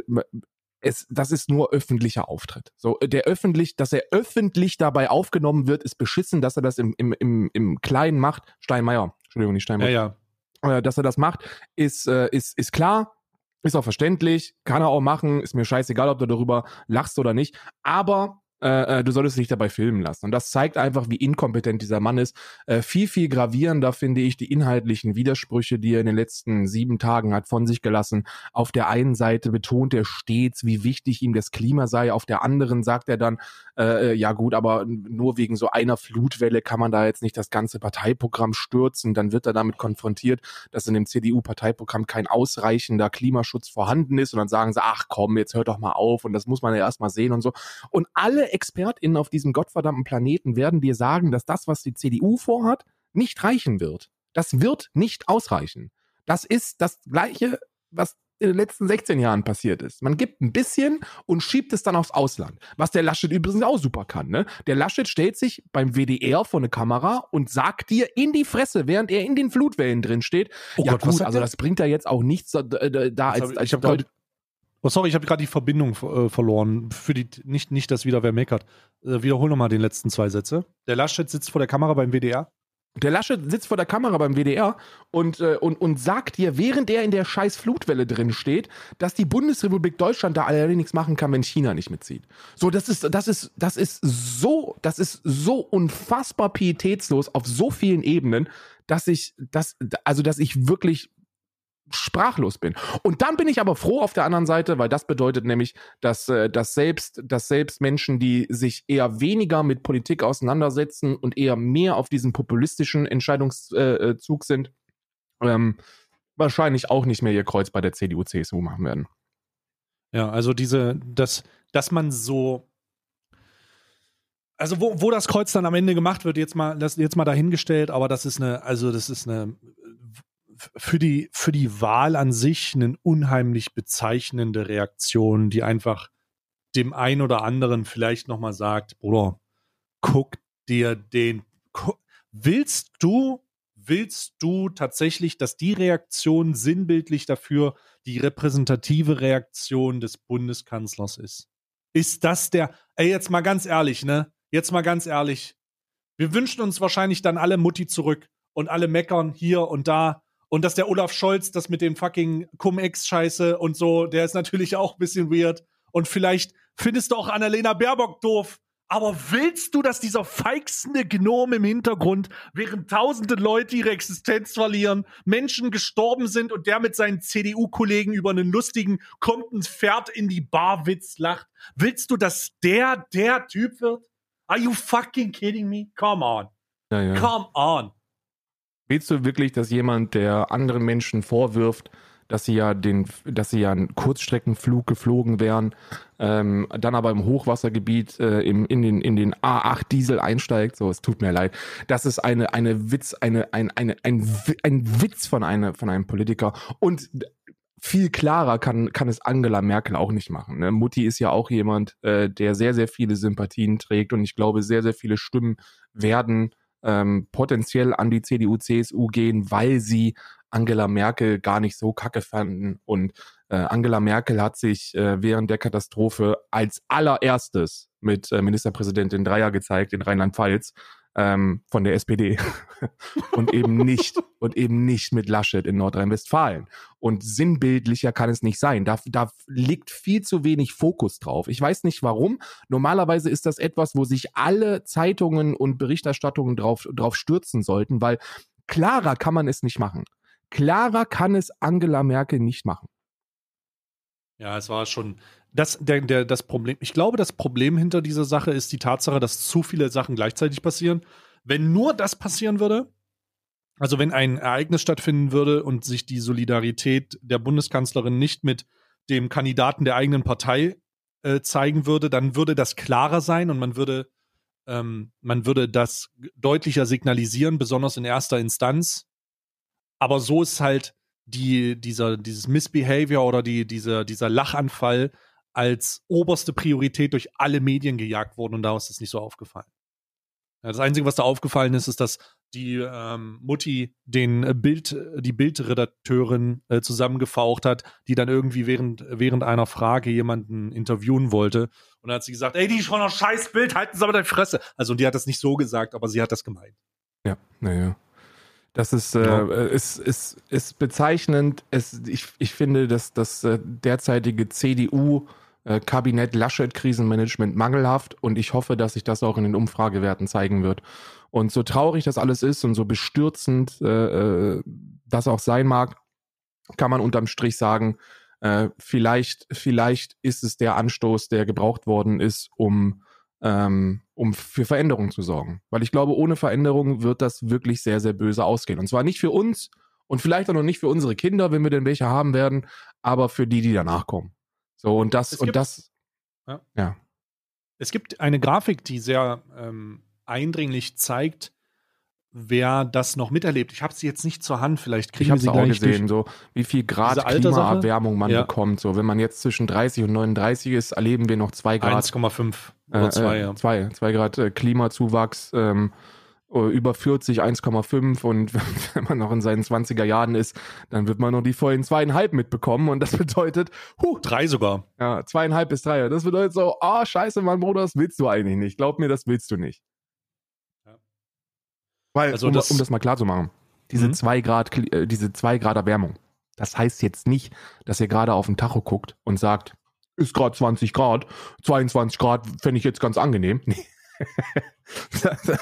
es, das ist nur öffentlicher Auftritt. So, der öffentlich, dass er öffentlich dabei aufgenommen wird, ist beschissen, dass er das im, im, im, im Kleinen macht. Steinmeier, Entschuldigung, nicht Steinmeier. Ja, ja. Äh, dass er das macht, ist, äh, ist, ist klar. Ist auch verständlich, kann er auch machen, ist mir scheißegal, ob du darüber lachst oder nicht. Aber äh, äh, du solltest dich dabei filmen lassen. Und das zeigt einfach, wie inkompetent dieser Mann ist. Äh, viel, viel gravierender finde ich die inhaltlichen Widersprüche, die er in den letzten sieben Tagen hat von sich gelassen. Auf der einen Seite betont er stets, wie wichtig ihm das Klima sei. Auf der anderen sagt er dann, äh, äh ja gut, aber nur wegen so einer Flutwelle kann man da jetzt nicht das ganze Parteiprogramm stürzen. Dann wird er damit konfrontiert, dass in dem CDU-Parteiprogramm kein ausreichender Klimaschutz vorhanden ist. Und dann sagen sie, ach komm, jetzt hört doch mal auf. Und das muss man ja erst mal sehen und so. Und alle ExpertInnen auf diesem gottverdammten Planeten werden dir sagen, dass das, was die CDU vorhat, nicht reichen wird. Das wird nicht ausreichen. Das ist das Gleiche, was in den letzten 16 Jahren passiert ist. Man gibt ein bisschen und schiebt es dann aufs Ausland. Was der Laschet übrigens auch super kann. Ne? Der Laschet stellt sich beim WDR vor eine Kamera und sagt dir in die Fresse, während er in den Flutwellen drin steht. Oh ja Gott, gut, also das bringt ja jetzt auch nichts da, da als, ich, ich habe heute Oh, sorry, ich habe gerade die Verbindung äh, verloren. Für die, nicht, nicht, dass wieder wer meckert. Äh, wiederhol nochmal den letzten zwei Sätze. Der Laschet sitzt vor der Kamera beim WDR. Der Laschet sitzt vor der Kamera beim WDR und, äh, und, und sagt dir, während er in der scheiß Flutwelle drin steht, dass die Bundesrepublik Deutschland da allerdings nichts machen kann, wenn China nicht mitzieht. So, das ist, das ist, das ist so, das ist so unfassbar pietätslos auf so vielen Ebenen, dass ich, dass, also, dass ich wirklich sprachlos bin. Und dann bin ich aber froh auf der anderen Seite, weil das bedeutet nämlich, dass, äh, dass, selbst, dass selbst Menschen, die sich eher weniger mit Politik auseinandersetzen und eher mehr auf diesen populistischen Entscheidungszug äh, äh, sind, ähm, wahrscheinlich auch nicht mehr ihr Kreuz bei der CDU, CSU machen werden. Ja, also diese, dass, dass man so also wo, wo das Kreuz dann am Ende gemacht wird, jetzt mal, das jetzt mal dahingestellt, aber das ist eine, also das ist eine für die, für die Wahl an sich eine unheimlich bezeichnende Reaktion, die einfach dem einen oder anderen vielleicht nochmal sagt, Bruder, guck dir den, guck, willst du, willst du tatsächlich, dass die Reaktion sinnbildlich dafür die repräsentative Reaktion des Bundeskanzlers ist? Ist das der, ey, jetzt mal ganz ehrlich, ne? Jetzt mal ganz ehrlich. Wir wünschen uns wahrscheinlich dann alle Mutti zurück und alle meckern hier und da und dass der Olaf Scholz das mit dem fucking Cum-Ex-Scheiße und so, der ist natürlich auch ein bisschen weird. Und vielleicht findest du auch Annalena Baerbock doof. Aber willst du, dass dieser feixende Gnom im Hintergrund, während tausende Leute ihre Existenz verlieren, Menschen gestorben sind und der mit seinen CDU-Kollegen über einen lustigen, kommt ein Pferd in die Barwitz lacht, willst du, dass der der Typ wird? Are you fucking kidding me? Come on. Ja, ja. Come on. Willst du wirklich, dass jemand, der anderen Menschen vorwirft, dass sie ja den, dass sie ja einen Kurzstreckenflug geflogen wären, ähm, dann aber im Hochwassergebiet äh, im, in den in den A8 Diesel einsteigt, so es tut mir leid. Das ist eine eine Witz, eine ein eine ein, ein Witz von einer von einem Politiker und viel klarer kann, kann es Angela Merkel auch nicht machen. Ne? Mutti ist ja auch jemand, äh, der sehr, sehr viele Sympathien trägt und ich glaube, sehr, sehr viele Stimmen werden ähm, potenziell an die CDU, CSU gehen, weil sie Angela Merkel gar nicht so kacke fanden. Und äh, Angela Merkel hat sich äh, während der Katastrophe als allererstes mit äh, Ministerpräsidentin Dreier gezeigt in Rheinland-Pfalz ähm, von der SPD [laughs] und eben nicht und eben nicht mit Laschet in Nordrhein-Westfalen. Und sinnbildlicher kann es nicht sein. Da, da liegt viel zu wenig Fokus drauf. Ich weiß nicht warum. Normalerweise ist das etwas, wo sich alle Zeitungen und Berichterstattungen drauf, drauf stürzen sollten, weil klarer kann man es nicht machen. Klarer kann es Angela Merkel nicht machen. Ja, es war schon das, der, der, das Problem. Ich glaube, das Problem hinter dieser Sache ist die Tatsache, dass zu viele Sachen gleichzeitig passieren. Wenn nur das passieren würde, also wenn ein Ereignis stattfinden würde und sich die Solidarität der Bundeskanzlerin nicht mit dem Kandidaten der eigenen Partei äh, zeigen würde, dann würde das klarer sein und man würde, ähm, man würde das deutlicher signalisieren, besonders in erster Instanz. Aber so ist halt die, dieser, dieses Misbehavior oder die, dieser, dieser Lachanfall als oberste Priorität durch alle Medien gejagt worden und daraus ist es nicht so aufgefallen. Ja, das Einzige, was da aufgefallen ist, ist, dass die ähm, Mutti den äh, Bild, die Bildredakteurin äh, zusammengefaucht hat, die dann irgendwie während, während einer Frage jemanden interviewen wollte. Und dann hat sie gesagt, ey, die ist schon ein scheiß Bild, halten Sie aber deine Fresse. Also, und die hat das nicht so gesagt, aber sie hat das gemeint. Ja, naja. Das ist, äh, ja. ist, ist, ist bezeichnend. Es, ich, ich finde, dass das äh, derzeitige CDU äh, Kabinett Laschet Krisenmanagement mangelhaft und ich hoffe, dass sich das auch in den Umfragewerten zeigen wird. Und so traurig das alles ist und so bestürzend äh, äh, das auch sein mag, kann man unterm Strich sagen, äh, vielleicht, vielleicht ist es der Anstoß, der gebraucht worden ist, um, ähm, um für Veränderungen zu sorgen. Weil ich glaube, ohne Veränderung wird das wirklich sehr, sehr böse ausgehen. Und zwar nicht für uns und vielleicht auch noch nicht für unsere Kinder, wenn wir denn welche haben werden, aber für die, die danach kommen. So, und das, und das, ja. ja. Es gibt eine Grafik, die sehr ähm, eindringlich zeigt, wer das noch miterlebt. Ich habe sie jetzt nicht zur Hand, vielleicht kriegen wir sie auch gesehen, so wie viel Grad Klimaerwärmung man ja. bekommt. So, wenn man jetzt zwischen 30 und 39 ist, erleben wir noch 2 Grad. 1,5 oder 2, äh, äh, ja. 2, 2 Grad äh, Klimazuwachs. Ähm, äh, über 40, 1,5 und [laughs] wenn man noch in seinen 20er Jahren ist, dann wird man noch die vollen zweieinhalb mitbekommen und das [laughs] bedeutet, huh, drei sogar. Ja, zweieinhalb bis drei. Das bedeutet so, ah, oh, scheiße, Mann, Bruder, das willst du eigentlich nicht. Glaub mir, das willst du nicht. Ja. Weil, also um, das, um das mal klar zu machen, diese mhm. zwei Grad, äh, diese zwei Grad Erwärmung, das heißt jetzt nicht, dass ihr gerade auf den Tacho guckt und sagt, ist gerade 20 Grad, 22 Grad fände ich jetzt ganz angenehm. [laughs] Nee [laughs]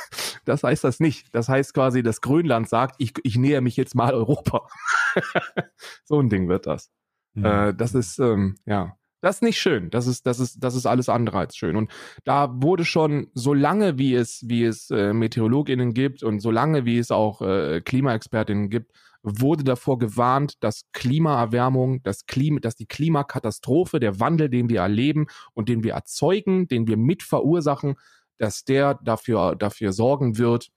das heißt das nicht. Das heißt quasi, dass Grönland sagt, ich, ich näher mich jetzt mal Europa. [laughs] so ein Ding wird das. Mhm. Äh, das ist, ähm, ja, das ist nicht schön. Das ist, das ist, das ist alles andere als schön. Und da wurde schon, so lange wie es, wie es äh, MeteorologInnen gibt und so lange wie es auch äh, KlimaexpertInnen gibt, wurde davor gewarnt, dass Klimaerwärmung, dass, Klima, dass die Klimakatastrophe, der Wandel, den wir erleben und den wir erzeugen, den wir mit verursachen, dass der dafür, dafür sorgen wird,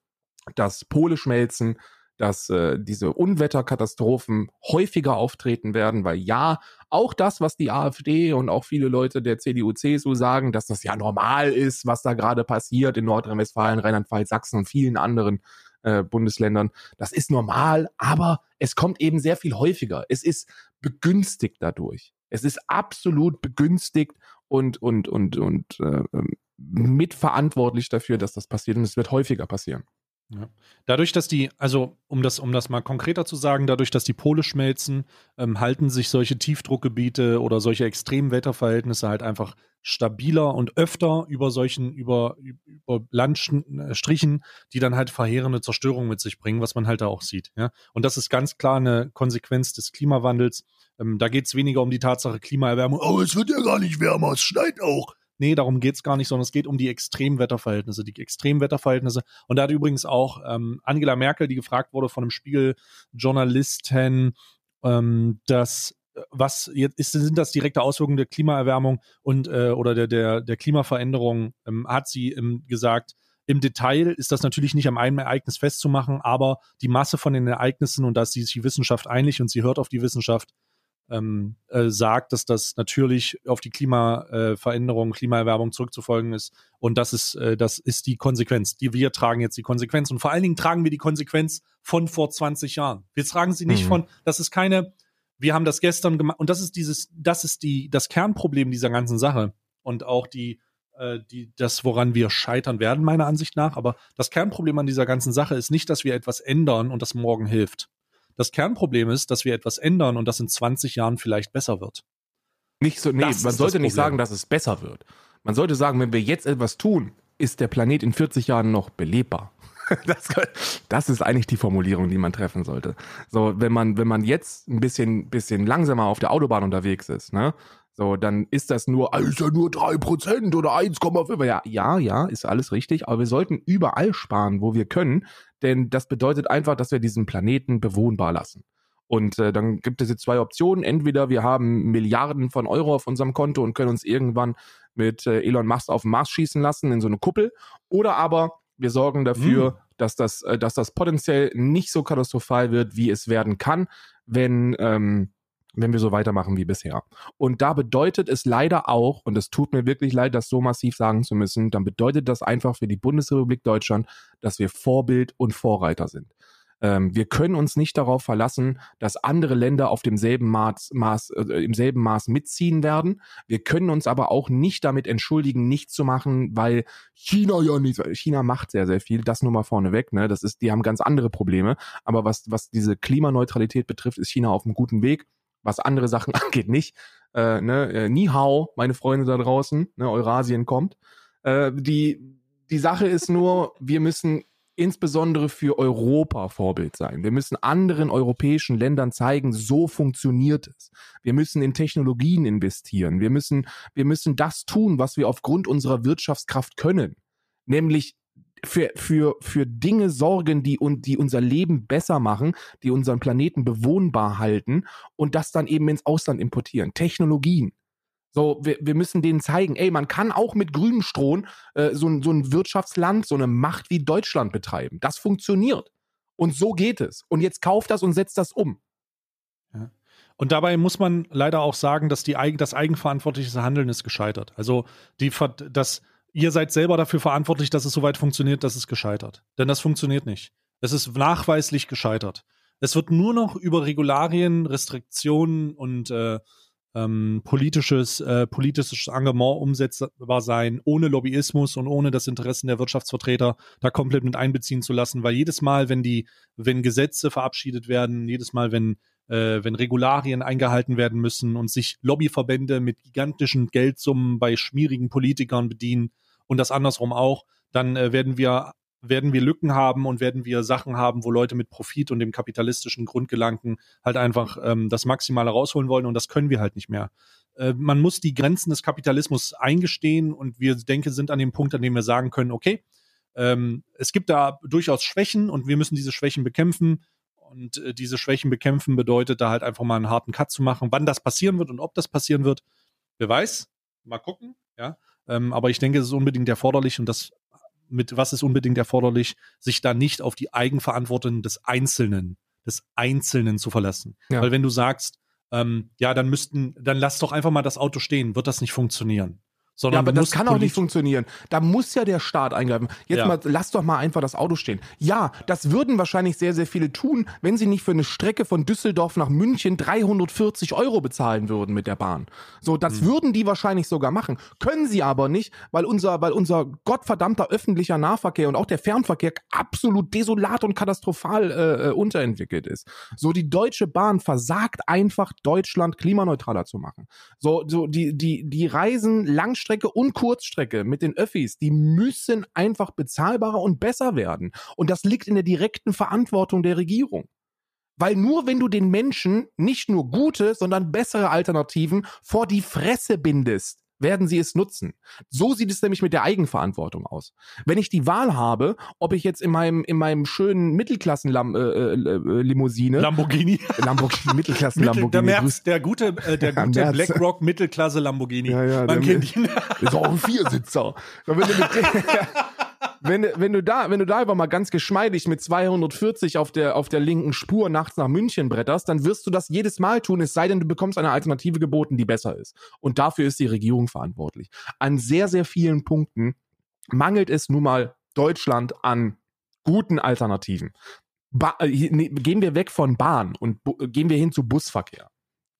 dass Pole schmelzen, dass äh, diese Unwetterkatastrophen häufiger auftreten werden, weil ja, auch das, was die AfD und auch viele Leute der CDU, CSU sagen, dass das ja normal ist, was da gerade passiert in Nordrhein-Westfalen, Rheinland-Pfalz, Sachsen und vielen anderen äh, Bundesländern, das ist normal, aber es kommt eben sehr viel häufiger. Es ist begünstigt dadurch. Es ist absolut begünstigt und und und und äh, ähm, mitverantwortlich dafür, dass das passiert und es wird häufiger passieren. Ja. Dadurch, dass die, also um das, um das mal konkreter zu sagen, dadurch, dass die Pole schmelzen, ähm, halten sich solche Tiefdruckgebiete oder solche extremen Wetterverhältnisse halt einfach stabiler und öfter über solchen, über, über Landstrichen, die dann halt verheerende Zerstörung mit sich bringen, was man halt da auch sieht. Ja? Und das ist ganz klar eine Konsequenz des Klimawandels. Ähm, da geht es weniger um die Tatsache Klimaerwärmung, oh, es wird ja gar nicht wärmer, es schneit auch. Nee, darum geht's gar nicht, sondern es geht um die Extremwetterverhältnisse. Die Extremwetterverhältnisse. Und da hat übrigens auch ähm, Angela Merkel, die gefragt wurde von einem Spiegel-Journalisten, ähm, dass äh, was jetzt ist, sind das direkte Auswirkungen der Klimaerwärmung und äh, oder der, der, der Klimaveränderung, ähm, hat sie ähm, gesagt, im Detail ist das natürlich nicht am einen Ereignis festzumachen, aber die Masse von den Ereignissen, und da ist sich die Wissenschaft einig und sie hört auf die Wissenschaft, ähm, äh, sagt, dass das natürlich auf die Klimaveränderung, Klimaerwärmung zurückzufolgen ist. Und das ist, äh, das ist die Konsequenz. Die wir tragen jetzt die Konsequenz. Und vor allen Dingen tragen wir die Konsequenz von vor 20 Jahren. Wir tragen sie nicht mhm. von, das ist keine, wir haben das gestern gemacht. Und das ist dieses, das ist die, das Kernproblem dieser ganzen Sache. Und auch die, äh, die, das, woran wir scheitern werden, meiner Ansicht nach. Aber das Kernproblem an dieser ganzen Sache ist nicht, dass wir etwas ändern und das morgen hilft. Das Kernproblem ist, dass wir etwas ändern und das in 20 Jahren vielleicht besser wird. Nicht so, nee, das man sollte nicht sagen, dass es besser wird. Man sollte sagen, wenn wir jetzt etwas tun, ist der Planet in 40 Jahren noch belebbar. [laughs] Das, das, ist eigentlich die Formulierung, die man treffen sollte. So, wenn man, wenn man jetzt ein bisschen, bisschen langsamer auf der Autobahn unterwegs ist, ne, so, dann ist das nur, ah, ist ja nur 3% oder 1,5. Ja, ja, ja, ist alles richtig, aber wir sollten überall sparen, wo wir können, denn das bedeutet einfach, dass wir diesen Planeten bewohnbar lassen. Und äh, dann gibt es jetzt zwei Optionen. Entweder wir haben Milliarden von Euro auf unserem Konto und können uns irgendwann mit äh, Elon Musk auf den Mars schießen lassen in so eine Kuppel. Oder aber wir sorgen dafür, mhm. dass, das, äh, dass das potenziell nicht so katastrophal wird, wie es werden kann, wenn, ähm, wenn wir so weitermachen wie bisher. Und da bedeutet es leider auch, und es tut mir wirklich leid, das so massiv sagen zu müssen, dann bedeutet das einfach für die Bundesrepublik Deutschland, dass wir Vorbild und Vorreiter sind. Ähm, wir können uns nicht darauf verlassen, dass andere Länder auf demselben Maß, Maß äh, im selben Maß mitziehen werden. Wir können uns aber auch nicht damit entschuldigen, nicht zu machen, weil China ja nicht, China macht sehr, sehr viel, das nur mal vorneweg, ne, das ist, die haben ganz andere Probleme. Aber was, was diese Klimaneutralität betrifft, ist China auf einem guten Weg was andere Sachen [laughs] angeht, nicht. Äh, ne, äh, Ni hao, meine Freunde da draußen, ne, Eurasien kommt. Äh, die, die Sache ist nur, wir müssen insbesondere für Europa Vorbild sein. Wir müssen anderen europäischen Ländern zeigen, so funktioniert es. Wir müssen in Technologien investieren. Wir müssen, wir müssen das tun, was wir aufgrund unserer Wirtschaftskraft können. Nämlich für, für, für Dinge sorgen, die, und, die unser Leben besser machen, die unseren Planeten bewohnbar halten und das dann eben ins Ausland importieren. Technologien. So, wir, wir müssen denen zeigen, ey, man kann auch mit grünem Stroh äh, so, so ein Wirtschaftsland, so eine Macht wie Deutschland betreiben. Das funktioniert. Und so geht es. Und jetzt kauft das und setzt das um. Ja. Und dabei muss man leider auch sagen, dass die, das eigenverantwortliche Handeln ist gescheitert. Also die, das, ihr seid selber dafür verantwortlich, dass es so weit funktioniert, dass es gescheitert. Denn das funktioniert nicht. Es ist nachweislich gescheitert. Es wird nur noch über Regularien, Restriktionen und äh, ähm, politisches, äh, politisches Engagement umsetzbar sein, ohne Lobbyismus und ohne das Interessen der Wirtschaftsvertreter da komplett mit einbeziehen zu lassen, weil jedes Mal, wenn die, wenn Gesetze verabschiedet werden, jedes Mal, wenn äh, wenn Regularien eingehalten werden müssen und sich Lobbyverbände mit gigantischen Geldsummen bei schmierigen Politikern bedienen, und das andersrum auch, dann äh, werden wir werden wir Lücken haben und werden wir Sachen haben, wo Leute mit Profit und dem kapitalistischen Grundgedanken halt einfach ähm, das Maximale rausholen wollen und das können wir halt nicht mehr. Äh, man muss die Grenzen des Kapitalismus eingestehen und wir denke sind an dem Punkt, an dem wir sagen können, okay, ähm, es gibt da durchaus Schwächen und wir müssen diese Schwächen bekämpfen. Und äh, diese Schwächen bekämpfen bedeutet da halt einfach mal einen harten Cut zu machen. Wann das passieren wird und ob das passieren wird, wer weiß. Mal gucken, ja. Ähm, aber ich denke, es ist unbedingt erforderlich und das mit was ist unbedingt erforderlich, sich da nicht auf die Eigenverantwortung des Einzelnen, des Einzelnen zu verlassen. Ja. Weil wenn du sagst, ähm, ja, dann müssten, dann lass doch einfach mal das Auto stehen, wird das nicht funktionieren. Sondern ja, aber das kann auch nicht funktionieren. Da muss ja der Staat eingreifen. Jetzt ja. mal, lass doch mal einfach das Auto stehen. Ja, das würden wahrscheinlich sehr, sehr viele tun, wenn sie nicht für eine Strecke von Düsseldorf nach München 340 Euro bezahlen würden mit der Bahn. So, das mhm. würden die wahrscheinlich sogar machen. Können sie aber nicht, weil unser, weil unser gottverdammter öffentlicher Nahverkehr und auch der Fernverkehr absolut desolat und katastrophal äh, äh unterentwickelt ist. So, die Deutsche Bahn versagt einfach, Deutschland klimaneutraler zu machen. So, so die, die, die Reisen Langstrecke Langstrecke und Kurzstrecke mit den Öffis, die müssen einfach bezahlbarer und besser werden. Und das liegt in der direkten Verantwortung der Regierung. Weil nur wenn du den Menschen nicht nur gute, sondern bessere Alternativen vor die Fresse bindest, werden sie es nutzen. So sieht es nämlich mit der Eigenverantwortung aus. Wenn ich die Wahl habe, ob ich jetzt in meinem in meinem schönen Mittelklassen-Limousine äh, äh, Lamborghini. [laughs] Lamborghini Mittelklassen Lamborghini der, Merz, der gute äh, der [laughs] gute BlackRock Mittelklasse Lamborghini ja, ja, man kennt ihn. [laughs] Ist auch ein Viersitzer wenn, wenn du da, wenn du da einfach mal ganz geschmeidig mit 240 auf der, auf der linken Spur nachts nach München bretterst, dann wirst du das jedes Mal tun, es sei denn, du bekommst eine Alternative geboten, die besser ist. Und dafür ist die Regierung verantwortlich. An sehr, sehr vielen Punkten mangelt es nun mal Deutschland an guten Alternativen. Ba äh, gehen wir weg von Bahn und gehen wir hin zu Busverkehr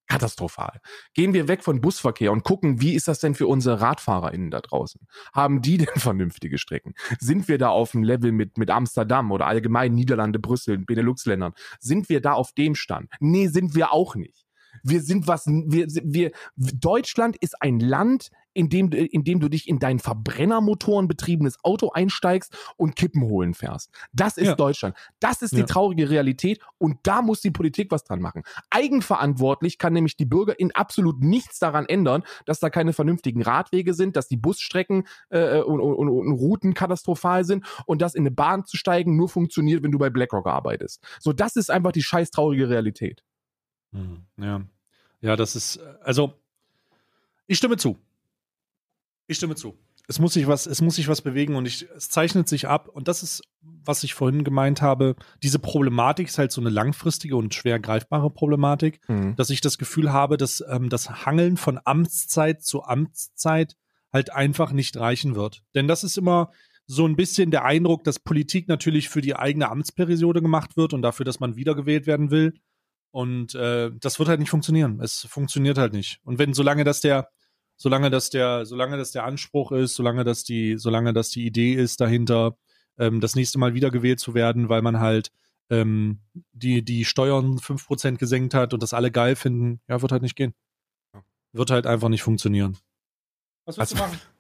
katastrophal. Gehen wir weg von Busverkehr und gucken, wie ist das denn für unsere RadfahrerInnen da draußen? Haben die [laughs] denn vernünftige Strecken? Sind wir da auf dem Level mit, mit Amsterdam oder allgemein Niederlande, Brüssel, Benelux-Ländern? Sind wir da auf dem Stand? Nee, sind wir auch nicht. Wir sind was, wir, wir, Deutschland ist ein Land, in dem, in dem du dich in dein Verbrennermotoren betriebenes Auto einsteigst und Kippen holen fährst. Das ist ja. Deutschland. Das ist die ja. traurige Realität und da muss die Politik was dran machen. Eigenverantwortlich kann nämlich die Bürger in absolut nichts daran ändern, dass da keine vernünftigen Radwege sind, dass die Busstrecken äh, und, und, und Routen katastrophal sind und dass in eine Bahn zu steigen nur funktioniert, wenn du bei BlackRock arbeitest. So, das ist einfach die scheiß traurige Realität. Hm, ja. Ja, das ist, also, ich stimme zu. Ich stimme zu. Es muss sich was, es muss sich was bewegen und ich, es zeichnet sich ab. Und das ist, was ich vorhin gemeint habe. Diese Problematik ist halt so eine langfristige und schwer greifbare Problematik, mhm. dass ich das Gefühl habe, dass ähm, das Hangeln von Amtszeit zu Amtszeit halt einfach nicht reichen wird. Denn das ist immer so ein bisschen der Eindruck, dass Politik natürlich für die eigene Amtsperiode gemacht wird und dafür, dass man wiedergewählt werden will. Und äh, das wird halt nicht funktionieren. Es funktioniert halt nicht. Und wenn, solange das der, solange das der, solange das der Anspruch ist, solange das die, solange das die Idee ist dahinter, ähm, das nächste Mal wiedergewählt zu werden, weil man halt ähm, die, die Steuern 5% gesenkt hat und das alle geil finden, ja, wird halt nicht gehen. Wird halt einfach nicht funktionieren. Was willst also, du machen? [laughs]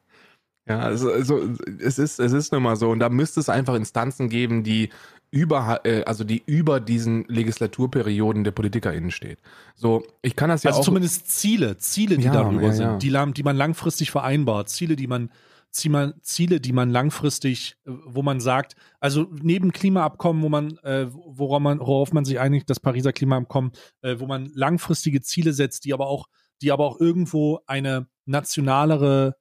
Ja, also, also es ist, es ist nun mal so. Und da müsste es einfach Instanzen geben, die über, äh, also die über diesen Legislaturperioden der PolitikerInnen steht. So, ich kann das ja also auch. zumindest Ziele, Ziele, die ja, darüber ja, sind, Die, die man langfristig vereinbart, Ziele, die man, Ziele, die man langfristig, äh, wo man sagt, also neben Klimaabkommen, wo man, äh, worauf man, worauf man sich einigt, das Pariser Klimaabkommen, äh, wo man langfristige Ziele setzt, die aber auch, die aber auch irgendwo eine nationalere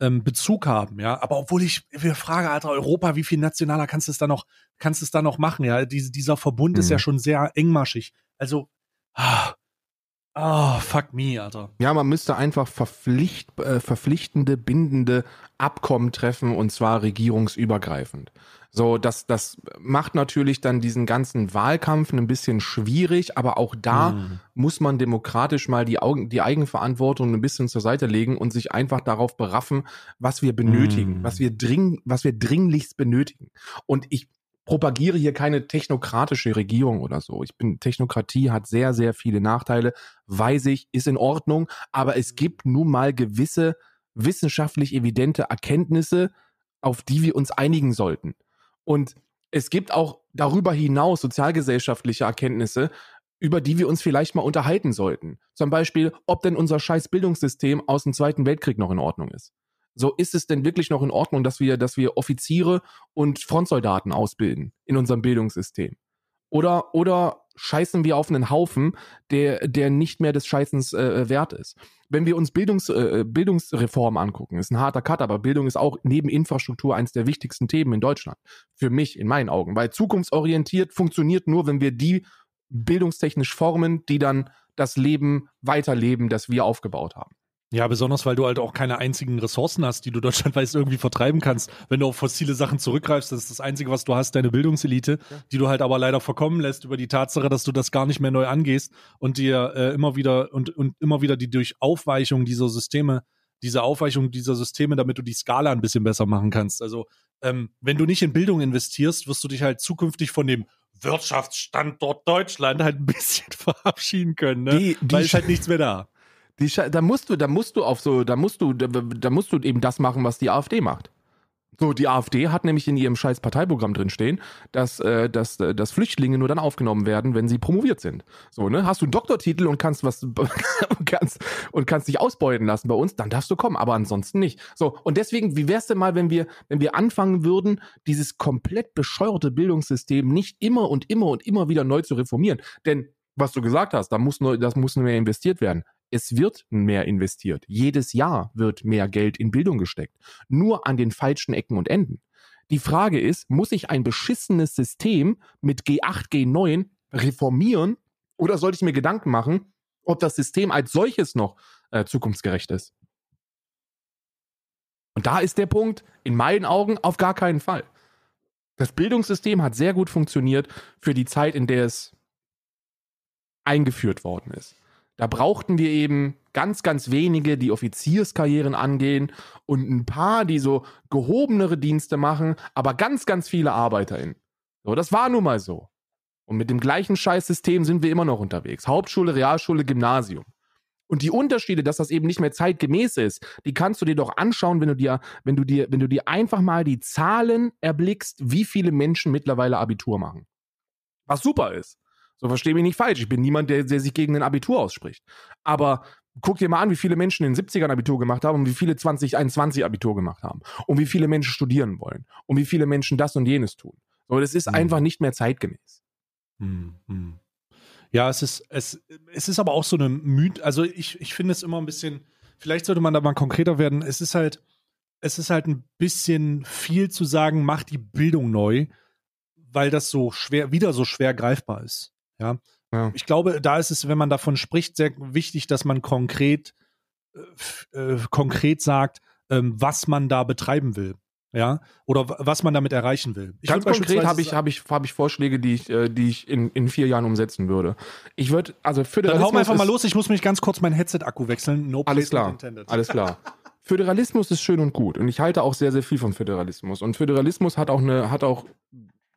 ähm, Bezug haben, ja. Aber obwohl ich wir frage, Alter, Europa, wie viel nationaler kannst du es da noch, kannst du es da noch machen, ja? Diese, dieser Verbund mhm. ist ja mhm. schon sehr engmaschig. Also, ah, Oh, fuck me, Alter. Ja, man müsste einfach verpflicht, äh, verpflichtende, bindende Abkommen treffen und zwar regierungsübergreifend. So, das, das macht natürlich dann diesen ganzen Wahlkampf ein bisschen schwierig, aber auch da mhm. muss man demokratisch mal die, Augen, die Eigenverantwortung ein bisschen zur Seite legen und sich einfach darauf beraffen, was wir benötigen, mhm. was wir dring, was wir dringlichst benötigen. Und ich propagiere hier keine technokratische Regierung oder so. Ich bin, Technokratie hat sehr, sehr viele Nachteile, weiß ich, ist in Ordnung, aber es gibt nun mal gewisse wissenschaftlich evidente Erkenntnisse, auf die wir uns einigen sollten. Und es gibt auch darüber hinaus sozialgesellschaftliche Erkenntnisse, über die wir uns vielleicht mal unterhalten sollten. Zum Beispiel, ob denn unser scheiß Bildungssystem aus dem Zweiten Weltkrieg noch in Ordnung ist. So ist es denn wirklich noch in Ordnung, dass wir, dass wir Offiziere und Frontsoldaten ausbilden in unserem Bildungssystem? Oder, oder scheißen wir auf einen Haufen, der, der nicht mehr des Scheißens äh, wert ist? Wenn wir uns Bildungs, äh, Bildungsreform angucken, ist ein harter Cut, aber Bildung ist auch neben Infrastruktur eines der wichtigsten Themen in Deutschland. Für mich, in meinen Augen. Weil zukunftsorientiert funktioniert nur, wenn wir die bildungstechnisch formen, die dann das Leben weiterleben, das wir aufgebaut haben. Ja, besonders weil du halt auch keine einzigen Ressourcen hast, die du deutschlandweit irgendwie vertreiben kannst. Wenn du auf fossile Sachen zurückgreifst, das ist das Einzige, was du hast, deine Bildungselite, ja. die du halt aber leider verkommen lässt über die Tatsache, dass du das gar nicht mehr neu angehst und dir äh, immer wieder und, und immer wieder die durch Aufweichung dieser Systeme, diese Aufweichung dieser Systeme, damit du die Skala ein bisschen besser machen kannst. Also ähm, wenn du nicht in Bildung investierst, wirst du dich halt zukünftig von dem Wirtschaftsstandort Deutschland halt ein bisschen [laughs] verabschieden können, ne? Die, die Weil ist halt nichts mehr da. Die, da musst du, da musst du auf so, da musst du, da, da musst du eben das machen, was die AfD macht. So, die AfD hat nämlich in ihrem scheiß Parteiprogramm drinstehen, dass, äh, dass, äh, dass Flüchtlinge nur dann aufgenommen werden, wenn sie promoviert sind. So, ne? Hast du einen Doktortitel und kannst was [laughs] und kannst, und kannst dich ausbeuten lassen bei uns, dann darfst du kommen, aber ansonsten nicht. So, und deswegen, wie wär's denn mal, wenn wir, wenn wir anfangen würden, dieses komplett bescheuerte Bildungssystem nicht immer und immer und immer wieder neu zu reformieren? Denn was du gesagt hast, da muss neu, das muss mehr investiert werden es wird mehr investiert. Jedes Jahr wird mehr Geld in Bildung gesteckt. Nur an den falschen Ecken und Enden. Die Frage ist, muss ich ein beschissenes System mit G8, G9 reformieren oder sollte ich mir Gedanken machen, ob das System als solches noch äh, zukunftsgerecht ist? Und da ist der Punkt, in meinen Augen, auf gar keinen Fall. Das Bildungssystem hat sehr gut funktioniert für die Zeit, in der es eingeführt worden ist. Da brauchten wir eben ganz, ganz wenige, die Offizierskarrieren angehen und ein paar, die so gehobenere Dienste machen, aber ganz, ganz viele ArbeiterInnen. So, das war nun mal so. Und mit dem gleichen Scheißsystem sind wir immer noch unterwegs. Hauptschule, Realschule, Gymnasium. Und die Unterschiede, dass das eben nicht mehr zeitgemäß ist, die kannst du dir doch anschauen, wenn du dir, wenn du dir, wenn du dir einfach mal die Zahlen erblickst, wie viele Menschen mittlerweile Abitur machen. Was super ist. So verstehe mich nicht falsch. Ich bin niemand, der, der sich gegen ein Abitur ausspricht. Aber guck dir mal an, wie viele Menschen in den 70ern Abitur gemacht haben und wie viele 2021 Abitur gemacht haben. Und wie viele Menschen studieren wollen. Und wie viele Menschen das und jenes tun. So, das ist mhm. einfach nicht mehr zeitgemäß. Mhm. Ja, es ist, es, es ist aber auch so eine Myth. Also ich, ich finde es immer ein bisschen, vielleicht sollte man da mal konkreter werden. Es ist halt, es ist halt ein bisschen viel zu sagen, mach die Bildung neu, weil das so schwer, wieder so schwer greifbar ist. Ja. ja. Ich glaube, da ist es, wenn man davon spricht, sehr wichtig, dass man konkret, äh, äh, konkret sagt, ähm, was man da betreiben will. Ja, oder was man damit erreichen will. Ich Ganz konkret habe ich, hab ich, hab ich Vorschläge, die ich, äh, die ich in, in vier Jahren umsetzen würde. Ich würde, also Föderalismus. Dann hau einfach mal los, ich muss mich ganz kurz mein Headset-Akku wechseln. No alles klar, intended. alles klar. [laughs] Föderalismus ist schön und gut und ich halte auch sehr, sehr viel von Föderalismus. Und Föderalismus hat auch eine, hat auch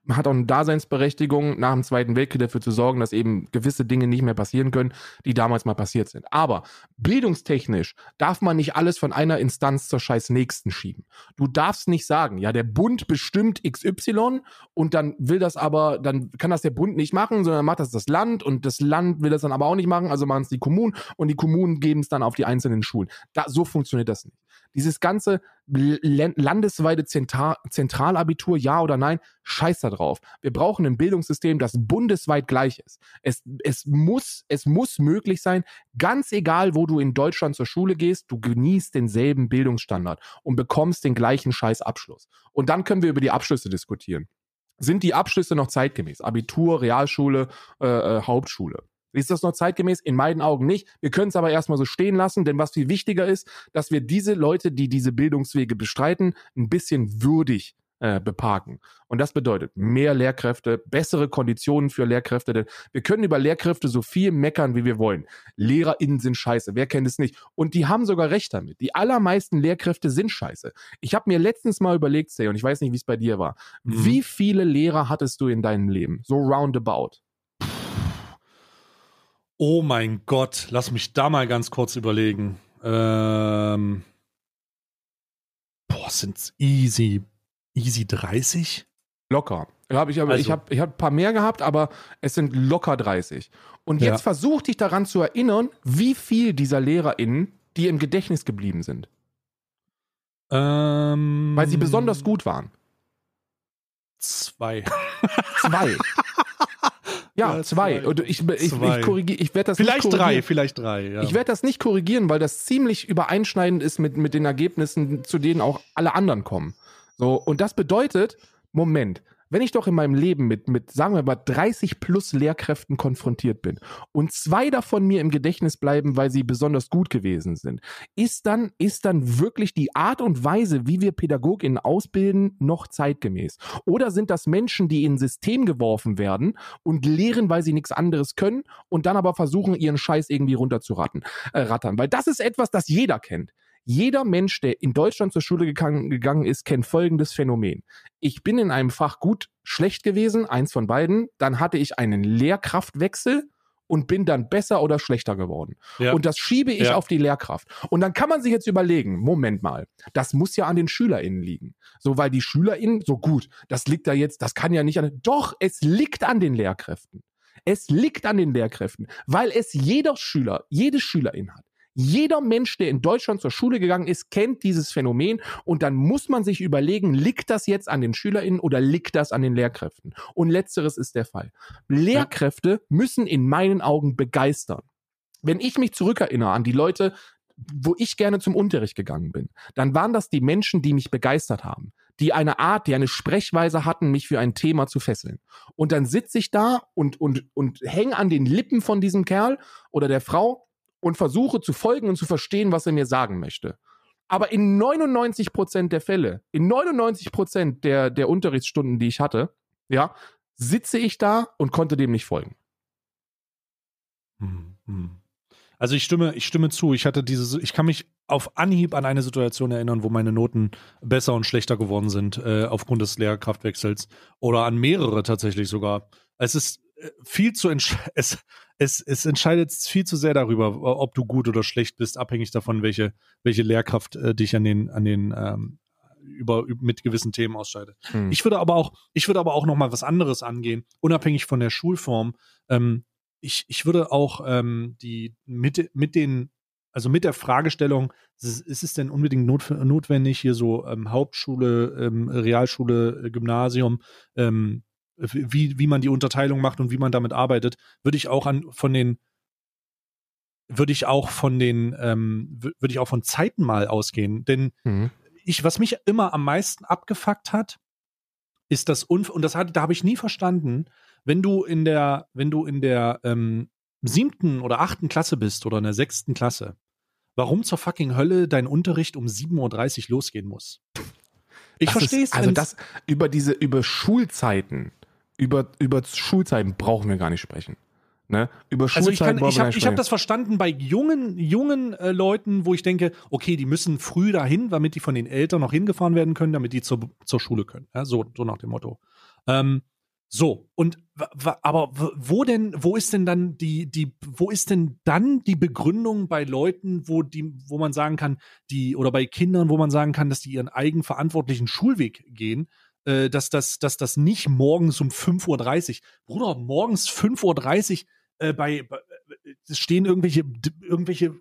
hat auch eine Daseinsberechtigung, nach dem Zweiten Weltkrieg dafür zu sorgen, dass eben gewisse Dinge nicht mehr passieren können, die damals mal passiert sind. Aber bildungstechnisch darf man nicht alles von einer Instanz zur scheiß nächsten schieben. Du darfst nicht sagen, ja, der Bund bestimmt XY und dann will das aber, dann kann das der Bund nicht machen, sondern macht das das Land und das Land will das dann aber auch nicht machen, also machen es die Kommunen und die Kommunen geben es dann auf die einzelnen Schulen. Da, so funktioniert das nicht. Dieses ganze landesweite Zentral Zentralabitur, ja oder nein, scheiß da drauf. Wir brauchen ein Bildungssystem, das bundesweit gleich ist. Es, es, muss, es muss möglich sein, ganz egal, wo du in Deutschland zur Schule gehst, du genießt denselben Bildungsstandard und bekommst den gleichen Scheißabschluss. Und dann können wir über die Abschlüsse diskutieren. Sind die Abschlüsse noch zeitgemäß? Abitur, Realschule, äh, äh Hauptschule. Ist das noch zeitgemäß? In meinen Augen nicht. Wir können es aber erstmal so stehen lassen, denn was viel wichtiger ist, dass wir diese Leute, die diese Bildungswege bestreiten, ein bisschen würdig äh, beparken. Und das bedeutet mehr Lehrkräfte, bessere Konditionen für Lehrkräfte. Denn wir können über Lehrkräfte so viel meckern, wie wir wollen. LehrerInnen sind scheiße. Wer kennt es nicht? Und die haben sogar recht damit. Die allermeisten Lehrkräfte sind scheiße. Ich habe mir letztens mal überlegt, Stay, und ich weiß nicht, wie es bei dir war. Mhm. Wie viele Lehrer hattest du in deinem Leben? So roundabout. Oh mein Gott, lass mich da mal ganz kurz überlegen. Ähm, boah, sind's easy, easy 30? Locker. Hab ich aber, also. ich habe ich hab ein paar mehr gehabt, aber es sind locker 30. Und jetzt ja. versuch dich daran zu erinnern, wie viel dieser LehrerInnen, die im Gedächtnis geblieben sind. Ähm, Weil sie besonders gut waren. Zwei. Zwei. [laughs] Ja, ja zwei. Und ich, ich, zwei. ich korrigiere, ich werde das vielleicht nicht drei, vielleicht drei. Ja. Ich werde das nicht korrigieren, weil das ziemlich übereinschneidend ist mit, mit den Ergebnissen, zu denen auch alle anderen kommen. So, und das bedeutet, Moment, wenn ich doch in meinem Leben mit, mit, sagen wir mal, 30 plus Lehrkräften konfrontiert bin und zwei davon mir im Gedächtnis bleiben, weil sie besonders gut gewesen sind, ist dann, ist dann wirklich die Art und Weise, wie wir PädagogInnen ausbilden, noch zeitgemäß? Oder sind das Menschen, die in ein System geworfen werden und lehren, weil sie nichts anderes können und dann aber versuchen, ihren Scheiß irgendwie runterzurattern? Äh, rattern? Weil das ist etwas, das jeder kennt. Jeder Mensch, der in Deutschland zur Schule gegangen, gegangen ist, kennt folgendes Phänomen. Ich bin in einem Fach gut, schlecht gewesen, eins von beiden. Dann hatte ich einen Lehrkraftwechsel und bin dann besser oder schlechter geworden. Ja. Und das schiebe ich ja. auf die Lehrkraft. Und dann kann man sich jetzt überlegen, Moment mal, das muss ja an den SchülerInnen liegen. So, weil die SchülerInnen, so gut, das liegt da jetzt, das kann ja nicht an, doch, es liegt an den Lehrkräften. Es liegt an den Lehrkräften, weil es jeder Schüler, jede Schülerin hat. Jeder Mensch, der in Deutschland zur Schule gegangen ist, kennt dieses Phänomen und dann muss man sich überlegen, liegt das jetzt an den SchülerInnen oder liegt das an den Lehrkräften? Und letzteres ist der Fall. Lehrkräfte müssen in meinen Augen begeistern. Wenn ich mich zurückerinnere an die Leute, wo ich gerne zum Unterricht gegangen bin, dann waren das die Menschen, die mich begeistert haben. die eine Art, die eine Sprechweise hatten, mich für ein Thema zu fesseln. Und dann sitze ich da und, und, und hänge an den Lippen von diesem Kerl oder der Frau und versuche zu folgen und zu verstehen, was er mir sagen möchte. Aber in 99 Prozent der Fälle, in 99 Prozent der, der Unterrichtsstunden, die ich hatte, ja, sitze ich da und konnte dem nicht folgen. Hm, hm. Also ich stimme, ich stimme zu. Ich hatte diese, ich kann mich auf Anhieb an eine Situation erinnern, wo meine Noten besser und schlechter geworden sind äh, aufgrund des Lehrkraftwechsels oder an mehrere tatsächlich sogar. Es ist viel zu [laughs] es, es, es entscheidet viel zu sehr darüber, ob du gut oder schlecht bist, abhängig davon, welche, welche Lehrkraft äh, dich an den, an den ähm, über, mit gewissen Themen ausscheidet. Hm. Ich würde aber auch, ich würde aber auch noch mal was anderes angehen, unabhängig von der Schulform. Ähm, ich, ich würde auch ähm, die mit, mit den, also mit der Fragestellung, ist, ist es denn unbedingt not, notwendig, hier so ähm, Hauptschule, ähm, Realschule, äh, Gymnasium, ähm, wie, wie man die Unterteilung macht und wie man damit arbeitet, würde ich auch an von den würde ich auch von den ähm, würde ich auch von Zeiten mal ausgehen, denn mhm. ich was mich immer am meisten abgefuckt hat, ist das Unf und das hat da habe ich nie verstanden, wenn du in der, wenn du in der ähm, siebten oder achten Klasse bist oder in der sechsten Klasse, warum zur fucking Hölle dein Unterricht um 7.30 Uhr losgehen muss. Ich verstehe es. Also das über diese, über Schulzeiten, über, über Schulzeiten brauchen wir gar nicht sprechen. Ne? Über also ich, kann, ich habe hab das verstanden bei jungen, jungen äh, Leuten, wo ich denke, okay, die müssen früh dahin, damit die von den Eltern noch hingefahren werden können, damit die zur, zur Schule können. Ja, so, so nach dem Motto. Ähm, so, und aber wo denn, wo ist denn dann die, die, wo ist denn dann die Begründung bei Leuten, wo die, wo man sagen kann, die, oder bei Kindern, wo man sagen kann, dass die ihren eigenverantwortlichen Schulweg gehen, äh, dass das, dass das nicht morgens um 5.30 Uhr, Bruder, morgens 5.30 Uhr äh, bei, bei es stehen irgendwelche, irgendwelche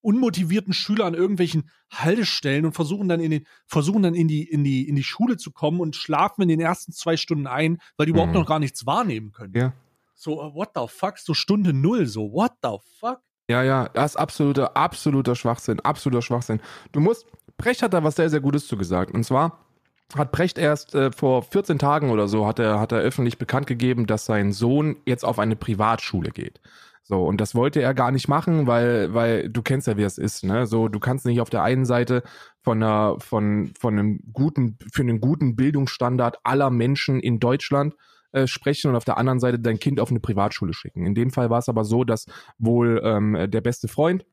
unmotivierten Schüler an irgendwelchen Haltestellen und versuchen dann in den, versuchen dann in die, in die, in die Schule zu kommen und schlafen in den ersten zwei Stunden ein, weil die überhaupt mhm. noch gar nichts wahrnehmen können. Ja. So, what the fuck? So Stunde null, so, what the fuck? Ja, ja, das ist absoluter, absoluter Schwachsinn, absoluter Schwachsinn. Du musst, Brecht hat da was sehr, sehr Gutes zu gesagt. Und zwar hat Brecht erst äh, vor 14 Tagen oder so, hat er, hat er öffentlich bekannt gegeben, dass sein Sohn jetzt auf eine Privatschule geht. So, und das wollte er gar nicht machen, weil, weil du kennst ja, wie es ist, ne? So, du kannst nicht auf der einen Seite von einer, von, von einem guten, für einen guten Bildungsstandard aller Menschen in Deutschland äh, sprechen und auf der anderen Seite dein Kind auf eine Privatschule schicken. In dem Fall war es aber so, dass wohl ähm, der beste Freund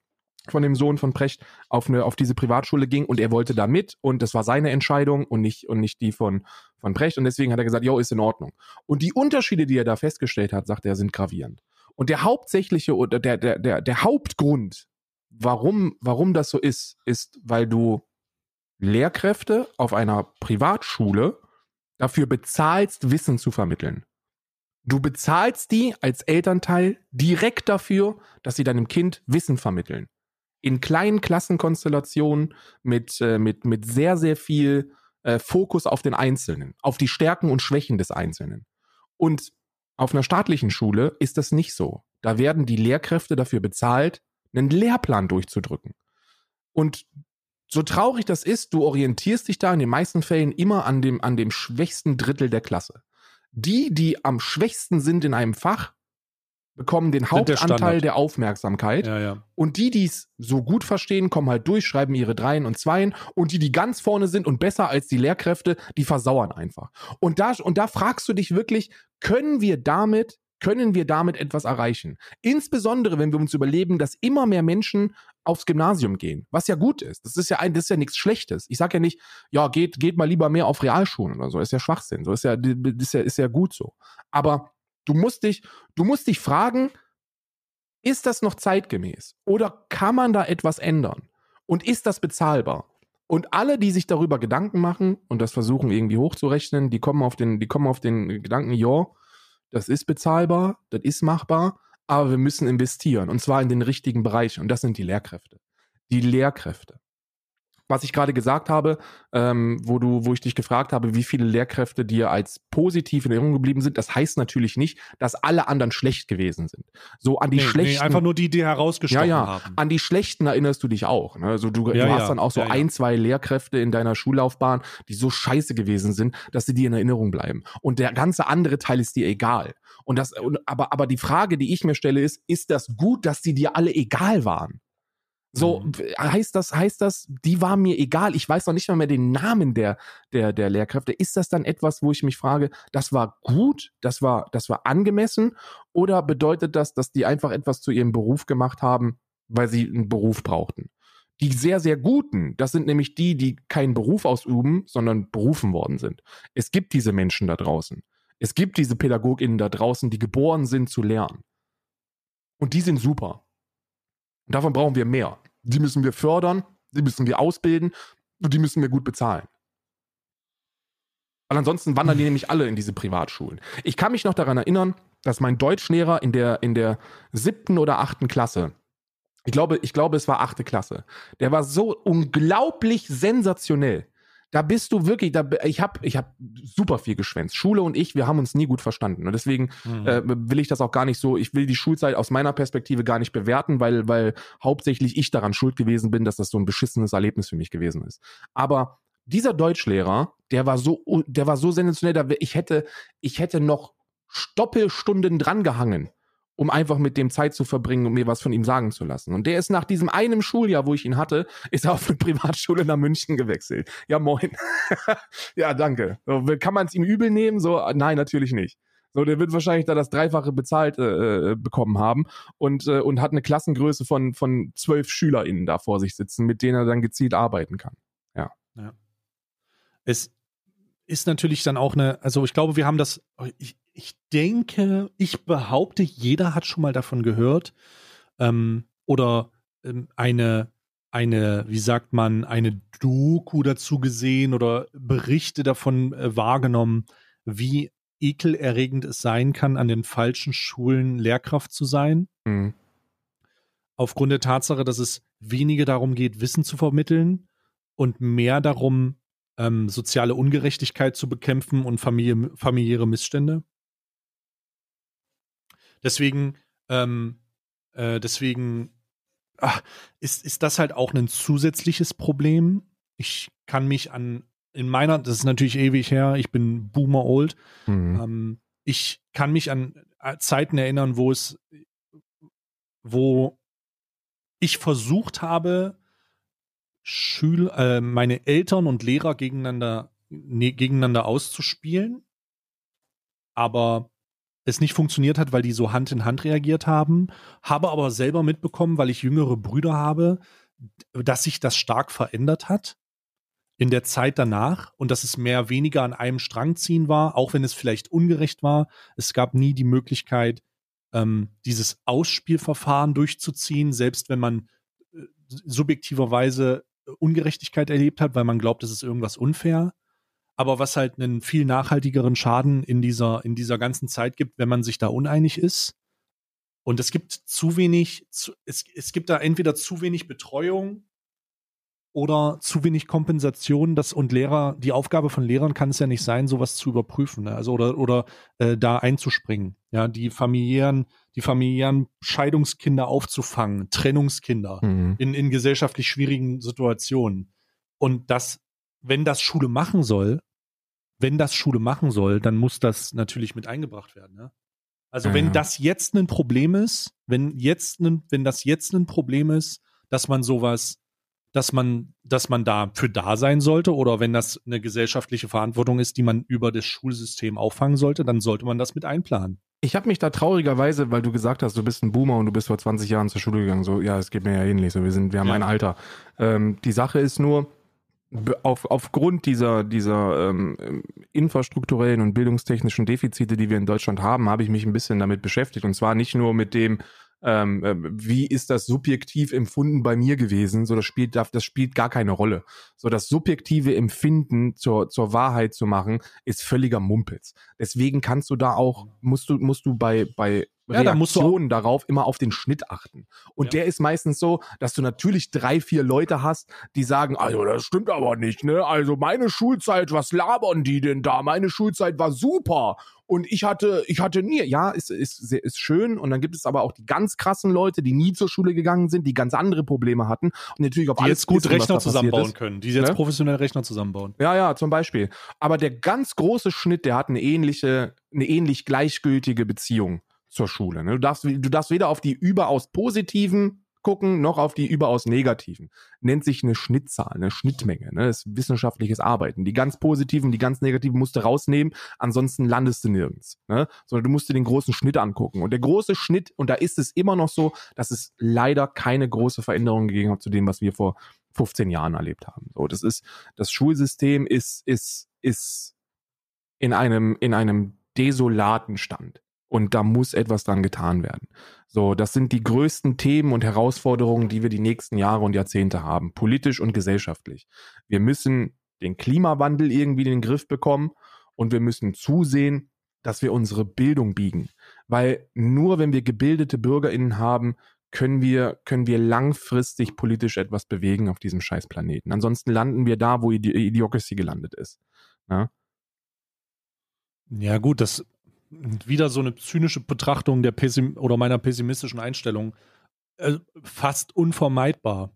von dem Sohn von Precht auf eine auf diese Privatschule ging und er wollte da mit und das war seine Entscheidung und nicht und nicht die von von Precht und deswegen hat er gesagt, jo, ist in Ordnung. Und die Unterschiede, die er da festgestellt hat, sagt er, sind gravierend. Und der hauptsächliche oder der, der, der, der Hauptgrund, warum, warum das so ist, ist, weil du Lehrkräfte auf einer Privatschule dafür bezahlst, Wissen zu vermitteln. Du bezahlst die als Elternteil direkt dafür, dass sie deinem Kind Wissen vermitteln. In kleinen Klassenkonstellationen mit, äh, mit, mit sehr, sehr viel äh, Fokus auf den Einzelnen, auf die Stärken und Schwächen des Einzelnen. Und auf einer staatlichen Schule ist das nicht so. Da werden die Lehrkräfte dafür bezahlt, einen Lehrplan durchzudrücken. Und so traurig das ist, du orientierst dich da in den meisten Fällen immer an dem, an dem schwächsten Drittel der Klasse. Die, die am schwächsten sind in einem Fach, bekommen den Hauptanteil der, der, Aufmerksamkeit. Ja, ja. Und die, die es so gut verstehen, kommen halt durch, schreiben ihre Dreien und Zweien. Und die, die ganz vorne sind und besser als die Lehrkräfte, die versauern einfach. Und da, und da fragst du dich wirklich, können wir damit können wir damit etwas erreichen. Insbesondere, wenn wir uns überlegen, dass immer mehr Menschen aufs Gymnasium gehen, was ja gut ist. Das ist ja ein, das ist ja nichts Schlechtes. Ich sage ja nicht, ja, geht, geht mal lieber mehr auf Realschulen oder so. Ist ja Schwachsinn. So ist ja, ist ja, ist ja gut so. Aber Du musst dich, du musst dich fragen, ist das noch zeitgemäß? Oder kann man da etwas ändern? Und ist das bezahlbar? Und alle, die sich darüber Gedanken machen und das versuchen irgendwie hochzurechnen, die kommen auf den, die kommen auf den Gedanken, ja, das ist bezahlbar, das ist machbar, aber wir müssen investieren und zwar in den richtigen Bereichen und das sind die Lehrkräfte. Die Lehrkräfte. Was ich gerade gesagt habe, ähm, wo du, wo ich dich gefragt habe, wie viele Lehrkräfte dir als positiv in Erinnerung geblieben sind, das heißt natürlich nicht, dass alle anderen schlecht gewesen sind. So an die Nee, schlechten. nee, einfach nur die, die ja, herausgestochen ja, haben. an die schlechten erinnerst du dich auch. Ne? Also du, Ja, du hast ja, dann auch so ja, ja. ein, zwei Lehrkräfte in deiner Schullaufbahn, die so scheiße gewesen sind, dass sie dir in Erinnerung bleiben. Und der ganze andere Teil ist dir egal. Und das, und, aber, aber die Frage, die ich mir stelle, ist, ist das gut, dass die dir alle egal waren? So, Mhm. heißt das, heißt das, die war mir egal. Ich weiß noch nicht mal mehr den Namen der, der, der Lehrkräfte. Ist das dann etwas, wo ich mich frage, das war gut, das war, das war angemessen? Oder bedeutet das, dass die einfach etwas zu ihrem Beruf gemacht haben, weil sie einen Beruf brauchten? Die sehr, sehr guten, das sind nämlich die, die keinen Beruf ausüben, sondern berufen worden sind. Es gibt diese Menschen da draußen. Es gibt diese PädagogInnen da draußen, die geboren sind zu lernen. Und die sind super. Und davon brauchen wir mehr. Die müssen wir fördern, die müssen wir ausbilden und die müssen wir gut bezahlen. Weil ansonsten wandern die [laughs] nämlich alle in diese Privatschulen. Ich kann mich noch daran erinnern, dass mein Deutschlehrer in der, in der siebten oder achten Klasse, ich glaube, ich glaube, es war achte Klasse, der war so unglaublich sensationell. Da bist du wirklich, da, ich habe ich hab super viel geschwänzt. Schule und ich, wir haben uns nie gut verstanden. Und deswegen Mhm. äh, will ich das auch gar nicht so, ich will die Schulzeit aus meiner Perspektive gar nicht bewerten, weil, weil hauptsächlich ich daran schuld gewesen bin, dass das so ein beschissenes Erlebnis für mich gewesen ist. Aber dieser Deutschlehrer, der war so, der war so sensationell, da ich hätte, ich hätte noch Stoppelstunden drangehangen, um einfach mit dem Zeit zu verbringen und mir was von ihm sagen zu lassen. Und der ist nach diesem einen Schuljahr, wo ich ihn hatte, ist er auf eine [laughs] Privatschule nach München gewechselt. Ja, moin. [laughs] ja, danke. So, kann man es ihm übel nehmen? So, nein, natürlich nicht. So, der wird wahrscheinlich da das Dreifache bezahlt äh, äh, bekommen haben und, äh, und hat eine Klassengröße von, von zwölf SchülerInnen da vor sich sitzen, mit denen er dann gezielt arbeiten kann. es ist natürlich dann auch eine, also ich glaube, wir haben das, ich, ich denke, ich behaupte, jeder hat schon mal davon gehört ähm, oder ähm, eine, eine, wie sagt man, eine Doku dazu gesehen oder Berichte davon äh, wahrgenommen, wie ekelerregend es sein kann, an den falschen Schulen Lehrkraft zu sein Mhm. aufgrund der Tatsache, dass es weniger darum geht, Wissen zu vermitteln und mehr darum, ähm, soziale Ungerechtigkeit zu bekämpfen und Familie, familiäre Missstände. Deswegen, ähm, äh, deswegen ach, ist, ist das halt auch ein zusätzliches Problem. Ich kann mich an, in meiner, das ist natürlich ewig her, ich bin Boomer old, Mhm. ähm, ich kann mich an äh, Zeiten erinnern, wo es, wo ich versucht habe, Schül äh, meine Eltern und Lehrer gegeneinander, ne, gegeneinander auszuspielen, aber es nicht funktioniert hat, weil die so Hand in Hand reagiert haben, habe aber selber mitbekommen, weil ich jüngere Brüder habe, dass sich das stark verändert hat in der Zeit danach und dass es mehr weniger an einem Strang ziehen war, auch wenn es vielleicht ungerecht war. Es gab nie die Möglichkeit, ähm, dieses Ausspielverfahren durchzuziehen, selbst wenn man äh, subjektiverweise Ungerechtigkeit erlebt hat, weil man glaubt, es ist irgendwas unfair. Aber was halt einen viel nachhaltigeren Schaden in dieser, in dieser ganzen Zeit gibt, wenn man sich da uneinig ist. Und es gibt zu wenig, zu, es, es gibt da entweder zu wenig Betreuung oder zu wenig Kompensation, das und Lehrer, die Aufgabe von Lehrern kann es ja nicht sein, sowas zu überprüfen, ne? also oder oder äh, da einzuspringen, ja, die familiären, die familiären Scheidungskinder aufzufangen, Trennungskinder Mhm. in in gesellschaftlich schwierigen Situationen und das, wenn das Schule machen soll, wenn das Schule machen soll, dann muss das natürlich mit eingebracht werden, ne? Also Ja, wenn das jetzt ein Problem ist, wenn jetzt ein, wenn das jetzt ein Problem ist, dass man sowas dass man, dass man dafür da sein sollte oder wenn das eine gesellschaftliche Verantwortung ist, die man über das Schulsystem auffangen sollte, dann sollte man das mit einplanen. Ich habe mich da traurigerweise, weil du gesagt hast, du bist ein Boomer und du bist vor 20 Jahren zur Schule gegangen, so, ja, es geht mir ja ähnlich, so, wir sind, wir haben Ja. ein Alter. Ähm, die Sache ist nur, auf, aufgrund dieser, dieser ähm, infrastrukturellen und bildungstechnischen Defizite, die wir in Deutschland haben, habe ich mich ein bisschen damit beschäftigt. Und zwar nicht nur mit dem, ähm, äh, wie ist das subjektiv empfunden bei mir gewesen, so das spielt, das spielt gar keine Rolle. So das subjektive Empfinden zur, zur Wahrheit zu machen, ist völliger Mumpitz. Deswegen kannst du da auch, musst du, musst du bei, bei Ja, da musst du auch- Reaktionen darauf immer auf den Schnitt achten. Und Ja. der ist meistens so, dass du natürlich drei, vier Leute hast, die sagen, also das stimmt aber nicht, ne? Also meine Schulzeit, was labern die denn da? Meine Schulzeit war super. Und ich hatte, ich hatte nie, ja, ist, ist, ist schön. Und dann gibt es aber auch die ganz krassen Leute, die nie zur Schule gegangen sind, die ganz andere Probleme hatten und natürlich auf Die alles jetzt gut wissen, da Rechner zusammenbauen können, die jetzt Ne? professionell Rechner zusammenbauen. Ja, ja, zum Beispiel. Aber der ganz große Schnitt, der hat eine ähnliche, eine ähnlich gleichgültige Beziehung zur Schule. Ne? Du, darfst, du darfst weder auf die überaus positiven gucken, noch auf die überaus negativen. Nennt sich eine Schnittzahl, eine Schnittmenge. Ne? Das ist wissenschaftliches Arbeiten. Die ganz positiven, die ganz negativen musst du rausnehmen, ansonsten landest du nirgends. Ne? Sondern du musst dir den großen Schnitt angucken. Und der große Schnitt, und da ist es immer noch so, dass es leider keine große Veränderung gegeben hat zu dem, was wir vor 15 Jahren erlebt haben. So, das ist, das Schulsystem ist, ist, ist in einem, in einem desolaten Stand. Und da muss etwas dran getan werden. So, das sind die größten Themen und Herausforderungen, die wir die nächsten Jahre und Jahrzehnte haben, politisch und gesellschaftlich. Wir müssen den Klimawandel irgendwie in den Griff bekommen und wir müssen zusehen, dass wir unsere Bildung biegen. Weil nur wenn wir gebildete BürgerInnen haben, können wir, können wir langfristig politisch etwas bewegen auf diesem Scheißplaneten. Ansonsten landen wir da, wo Idi Idiocracy gelandet ist. Ne? Ja, gut, das wieder so eine zynische Betrachtung der Pessim oder meiner pessimistischen Einstellung. Äh, fast unvermeidbar.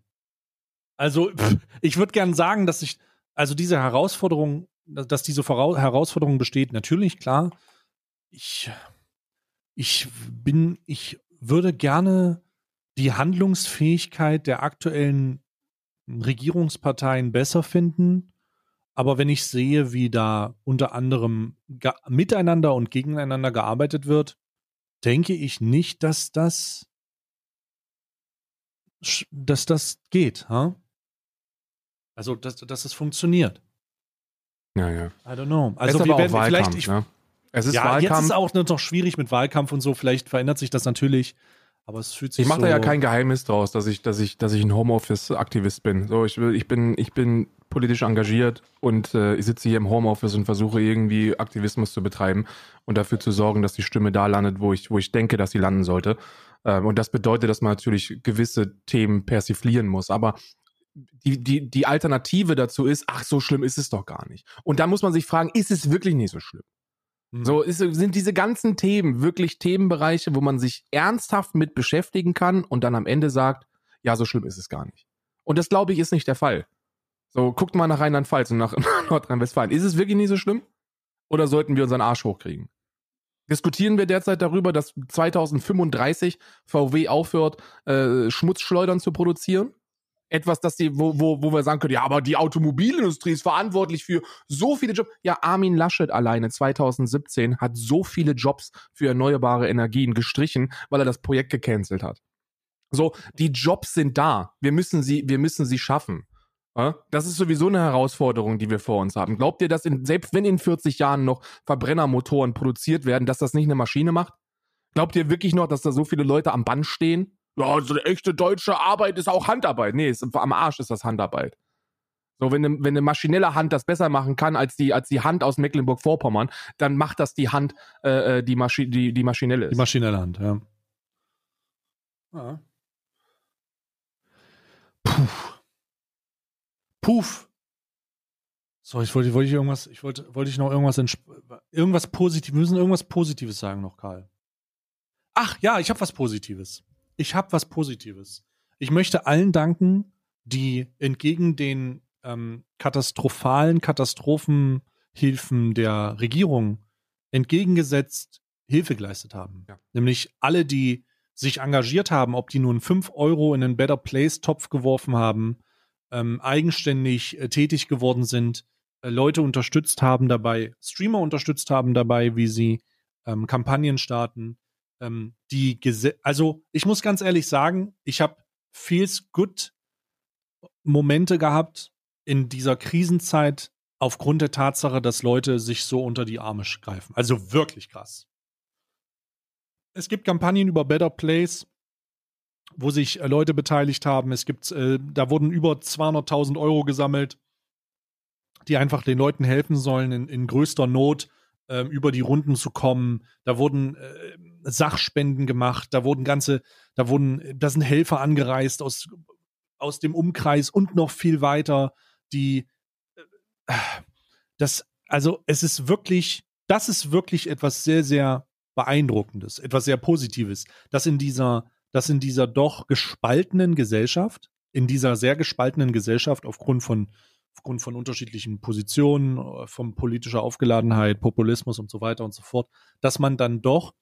Also, pff, ich würde gern sagen, dass ich, also diese Herausforderung, dass diese Vorau Herausforderung besteht, natürlich, klar. Ich, ich bin, ich würde gerne die Handlungsfähigkeit der aktuellen Regierungsparteien besser finden. Aber wenn ich sehe, wie da unter anderem miteinander und gegeneinander gearbeitet wird, denke ich nicht, dass das, dass das geht. Ha? Also, dass, dass es funktioniert. Ja, ja. I don't know. Also wir werden Wahlkampf, vielleicht, ich, ne? Es ist ja, Wahlkampf. jetzt ist auch noch schwierig mit Wahlkampf und so. Vielleicht verändert sich das natürlich. Aber es fühlt sich Ich mache so da ja kein Geheimnis draus, dass ich, dass ich, dass ich ein Homeoffice-Aktivist bin. So, ich will, ich bin, ich bin politisch engagiert und äh, ich sitze hier im Homeoffice und versuche irgendwie Aktivismus zu betreiben und dafür zu sorgen, dass die Stimme da landet, wo ich, wo ich denke, dass sie landen sollte. Ähm, und das bedeutet, dass man natürlich gewisse Themen persiflieren muss. Aber die, die, die Alternative dazu ist, ach, so schlimm ist es doch gar nicht. Und dann muss man sich fragen, ist es wirklich nicht so schlimm? Hm. So ist, sind diese ganzen Themen wirklich Themenbereiche, wo man sich ernsthaft mit beschäftigen kann und dann am Ende sagt, ja, so schlimm ist es gar nicht. Und das glaube ich ist nicht der Fall. So, guckt mal nach Rheinland-Pfalz und [laughs] nach Nordrhein-Westfalen. Ist es wirklich nicht so schlimm? Oder sollten wir unseren Arsch hochkriegen? Diskutieren wir derzeit darüber, dass 2035 VW aufhört, äh, Schmutzschleudern zu produzieren? Etwas, das die, wo, wo, wo wir sagen können, ja, aber die Automobilindustrie ist verantwortlich für so viele Jobs. Ja, Armin Laschet alleine 2017 hat so viele Jobs für erneuerbare Energien gestrichen, weil er das Projekt gecancelt hat. So, die Jobs sind da. Wir müssen sie, wir müssen sie schaffen. Das ist sowieso eine Herausforderung, die wir vor uns haben. Glaubt ihr, dass in, selbst wenn in 40 Jahren noch Verbrennermotoren produziert werden, dass das nicht eine Maschine macht? Glaubt ihr wirklich noch, dass da so viele Leute am Band stehen? Ja, so eine echte deutsche Arbeit ist auch Handarbeit. Nee, ist, am Arsch ist das Handarbeit. So, wenn eine, wenn eine maschinelle Hand das besser machen kann als die, als die Hand aus Mecklenburg-Vorpommern, dann macht das die Hand, äh, äh, die, Maschi die, die maschinelle Die ist. maschinelle Hand, ja. ja. Puff. So, ich wollte, wollte ich irgendwas, ich wollte, wollte ich noch irgendwas, irgendwas Positives, wir müssen irgendwas Positives sagen noch, Karl. Ach ja, ich habe was Positives. Ich habe was Positives. Ich möchte allen danken, die entgegen den ähm, katastrophalen Katastrophenhilfen der Regierung entgegengesetzt Hilfe geleistet haben. Ja. Nämlich alle, die sich engagiert haben, ob die nun 5 Euro in den Better Place-Topf geworfen haben, ähm, eigenständig äh, tätig geworden sind, äh, Leute unterstützt haben dabei, Streamer unterstützt haben dabei, wie sie ähm, Kampagnen starten. Ähm, die Gese also ich muss ganz ehrlich sagen, ich habe feels good Momente gehabt in dieser Krisenzeit aufgrund der Tatsache, dass Leute sich so unter die Arme greifen. Also wirklich krass. Es gibt Kampagnen über Better Place, wo sich äh, Leute beteiligt haben. Es gibt, äh, da wurden über 200.000 Euro gesammelt, die einfach den Leuten helfen sollen, in, in größter Not ähm, über die Runden zu kommen. Da wurden äh, Sachspenden gemacht, da wurden ganze, da wurden, da sind Helfer angereist aus, aus dem Umkreis und noch viel weiter, die äh, das, also es ist wirklich, das ist wirklich etwas sehr, sehr Beeindruckendes, etwas sehr Positives, dass in dieser, dass in dieser doch gespaltenen Gesellschaft, in dieser sehr gespaltenen Gesellschaft aufgrund von, aufgrund von unterschiedlichen Positionen, äh, von politischer Aufgeladenheit, Populismus und so weiter und so fort, dass man dann doch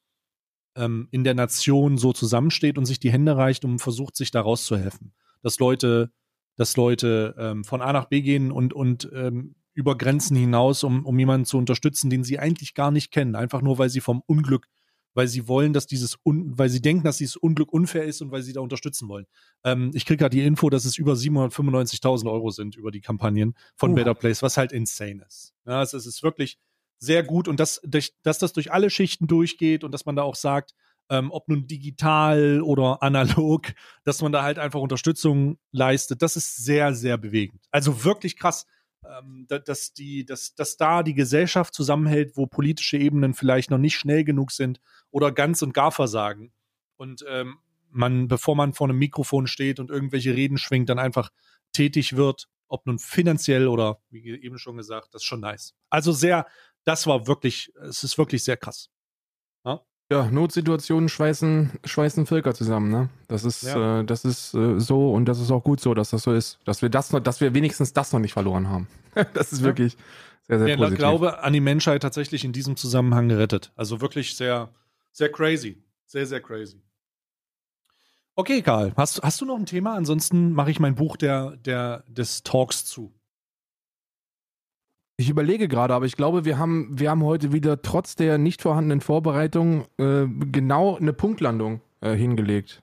ähm, in der Nation so zusammensteht und sich die Hände reicht und versucht, sich da rauszuhelfen. Dass Leute, dass Leute ähm, von A nach B gehen und, und ähm, über Grenzen hinaus, um, um jemanden zu unterstützen, den sie eigentlich gar nicht kennen, einfach nur weil sie vom Unglück, weil sie wollen, dass dieses, Un weil sie denken, dass dieses Unglück unfair ist und weil sie da unterstützen wollen. Ähm, ich kriege gerade die Info, dass es über 795.000 Euro sind über die Kampagnen von uh. Better Place, was halt insane ist. Ja, also es ist wirklich sehr gut und dass, dass das durch alle Schichten durchgeht und dass man da auch sagt, ähm, ob nun digital oder analog, dass man da halt einfach Unterstützung leistet, das ist sehr, sehr bewegend. Also wirklich krass dass, die, dass, dass da die Gesellschaft zusammenhält, wo politische Ebenen vielleicht noch nicht schnell genug sind oder ganz und gar versagen. Und ähm, man, bevor man vor einem Mikrofon steht und irgendwelche Reden schwingt, dann einfach tätig wird, ob nun finanziell oder wie eben schon gesagt, das ist schon nice. Also sehr, das war wirklich, es ist wirklich sehr krass. Ja, Notsituationen schweißen, schweißen Völker zusammen, ne? Das ist, ja. äh, das ist äh, so und das ist auch gut so, dass das so ist. Dass wir das noch, dass wir wenigstens das noch nicht verloren haben. [laughs] das ist ja. wirklich sehr, sehr ja, positiv. Ich glaube an die Menschheit tatsächlich in diesem Zusammenhang gerettet. Also wirklich sehr, sehr crazy. Sehr, sehr crazy. Okay, Karl, hast, hast du noch ein Thema? Ansonsten mache ich mein Buch der, der, des Talks zu. Ich überlege gerade, aber ich glaube, wir haben, wir haben heute wieder trotz der nicht vorhandenen Vorbereitung äh, genau eine Punktlandung äh, hingelegt.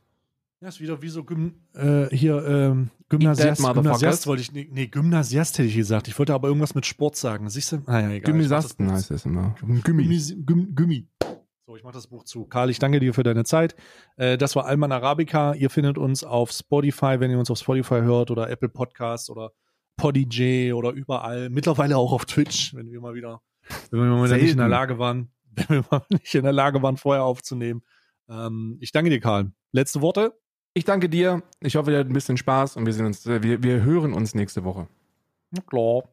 Ja, ist wieder wie so Gym, äh, hier ähm, Gymnasiast, Gymnasiast wollte ich, nee, nee, Gymnasiast hätte ich gesagt. Ich wollte aber irgendwas mit Sport sagen. Siehst du? Ah, ja, egal. Gymnasiasten heißt es immer. Gummi. Gummi. So, ich mache das Buch zu. Karl, ich danke dir für deine Zeit. Äh, das war Alman Arabica. Ihr findet uns auf Spotify, wenn ihr uns auf Spotify hört oder Apple Podcasts oder Podij oder überall, mittlerweile auch auf Twitch, wenn wir mal wieder, wenn wir mal nicht in der Lage waren, [laughs] wenn wir mal nicht in der Lage waren, vorher aufzunehmen. Ähm, ich danke dir, Karl. Letzte Worte? Ich danke dir. Ich hoffe, ihr habt ein bisschen Spaß und wir sehen uns, wir, wir hören uns nächste Woche. Na klar.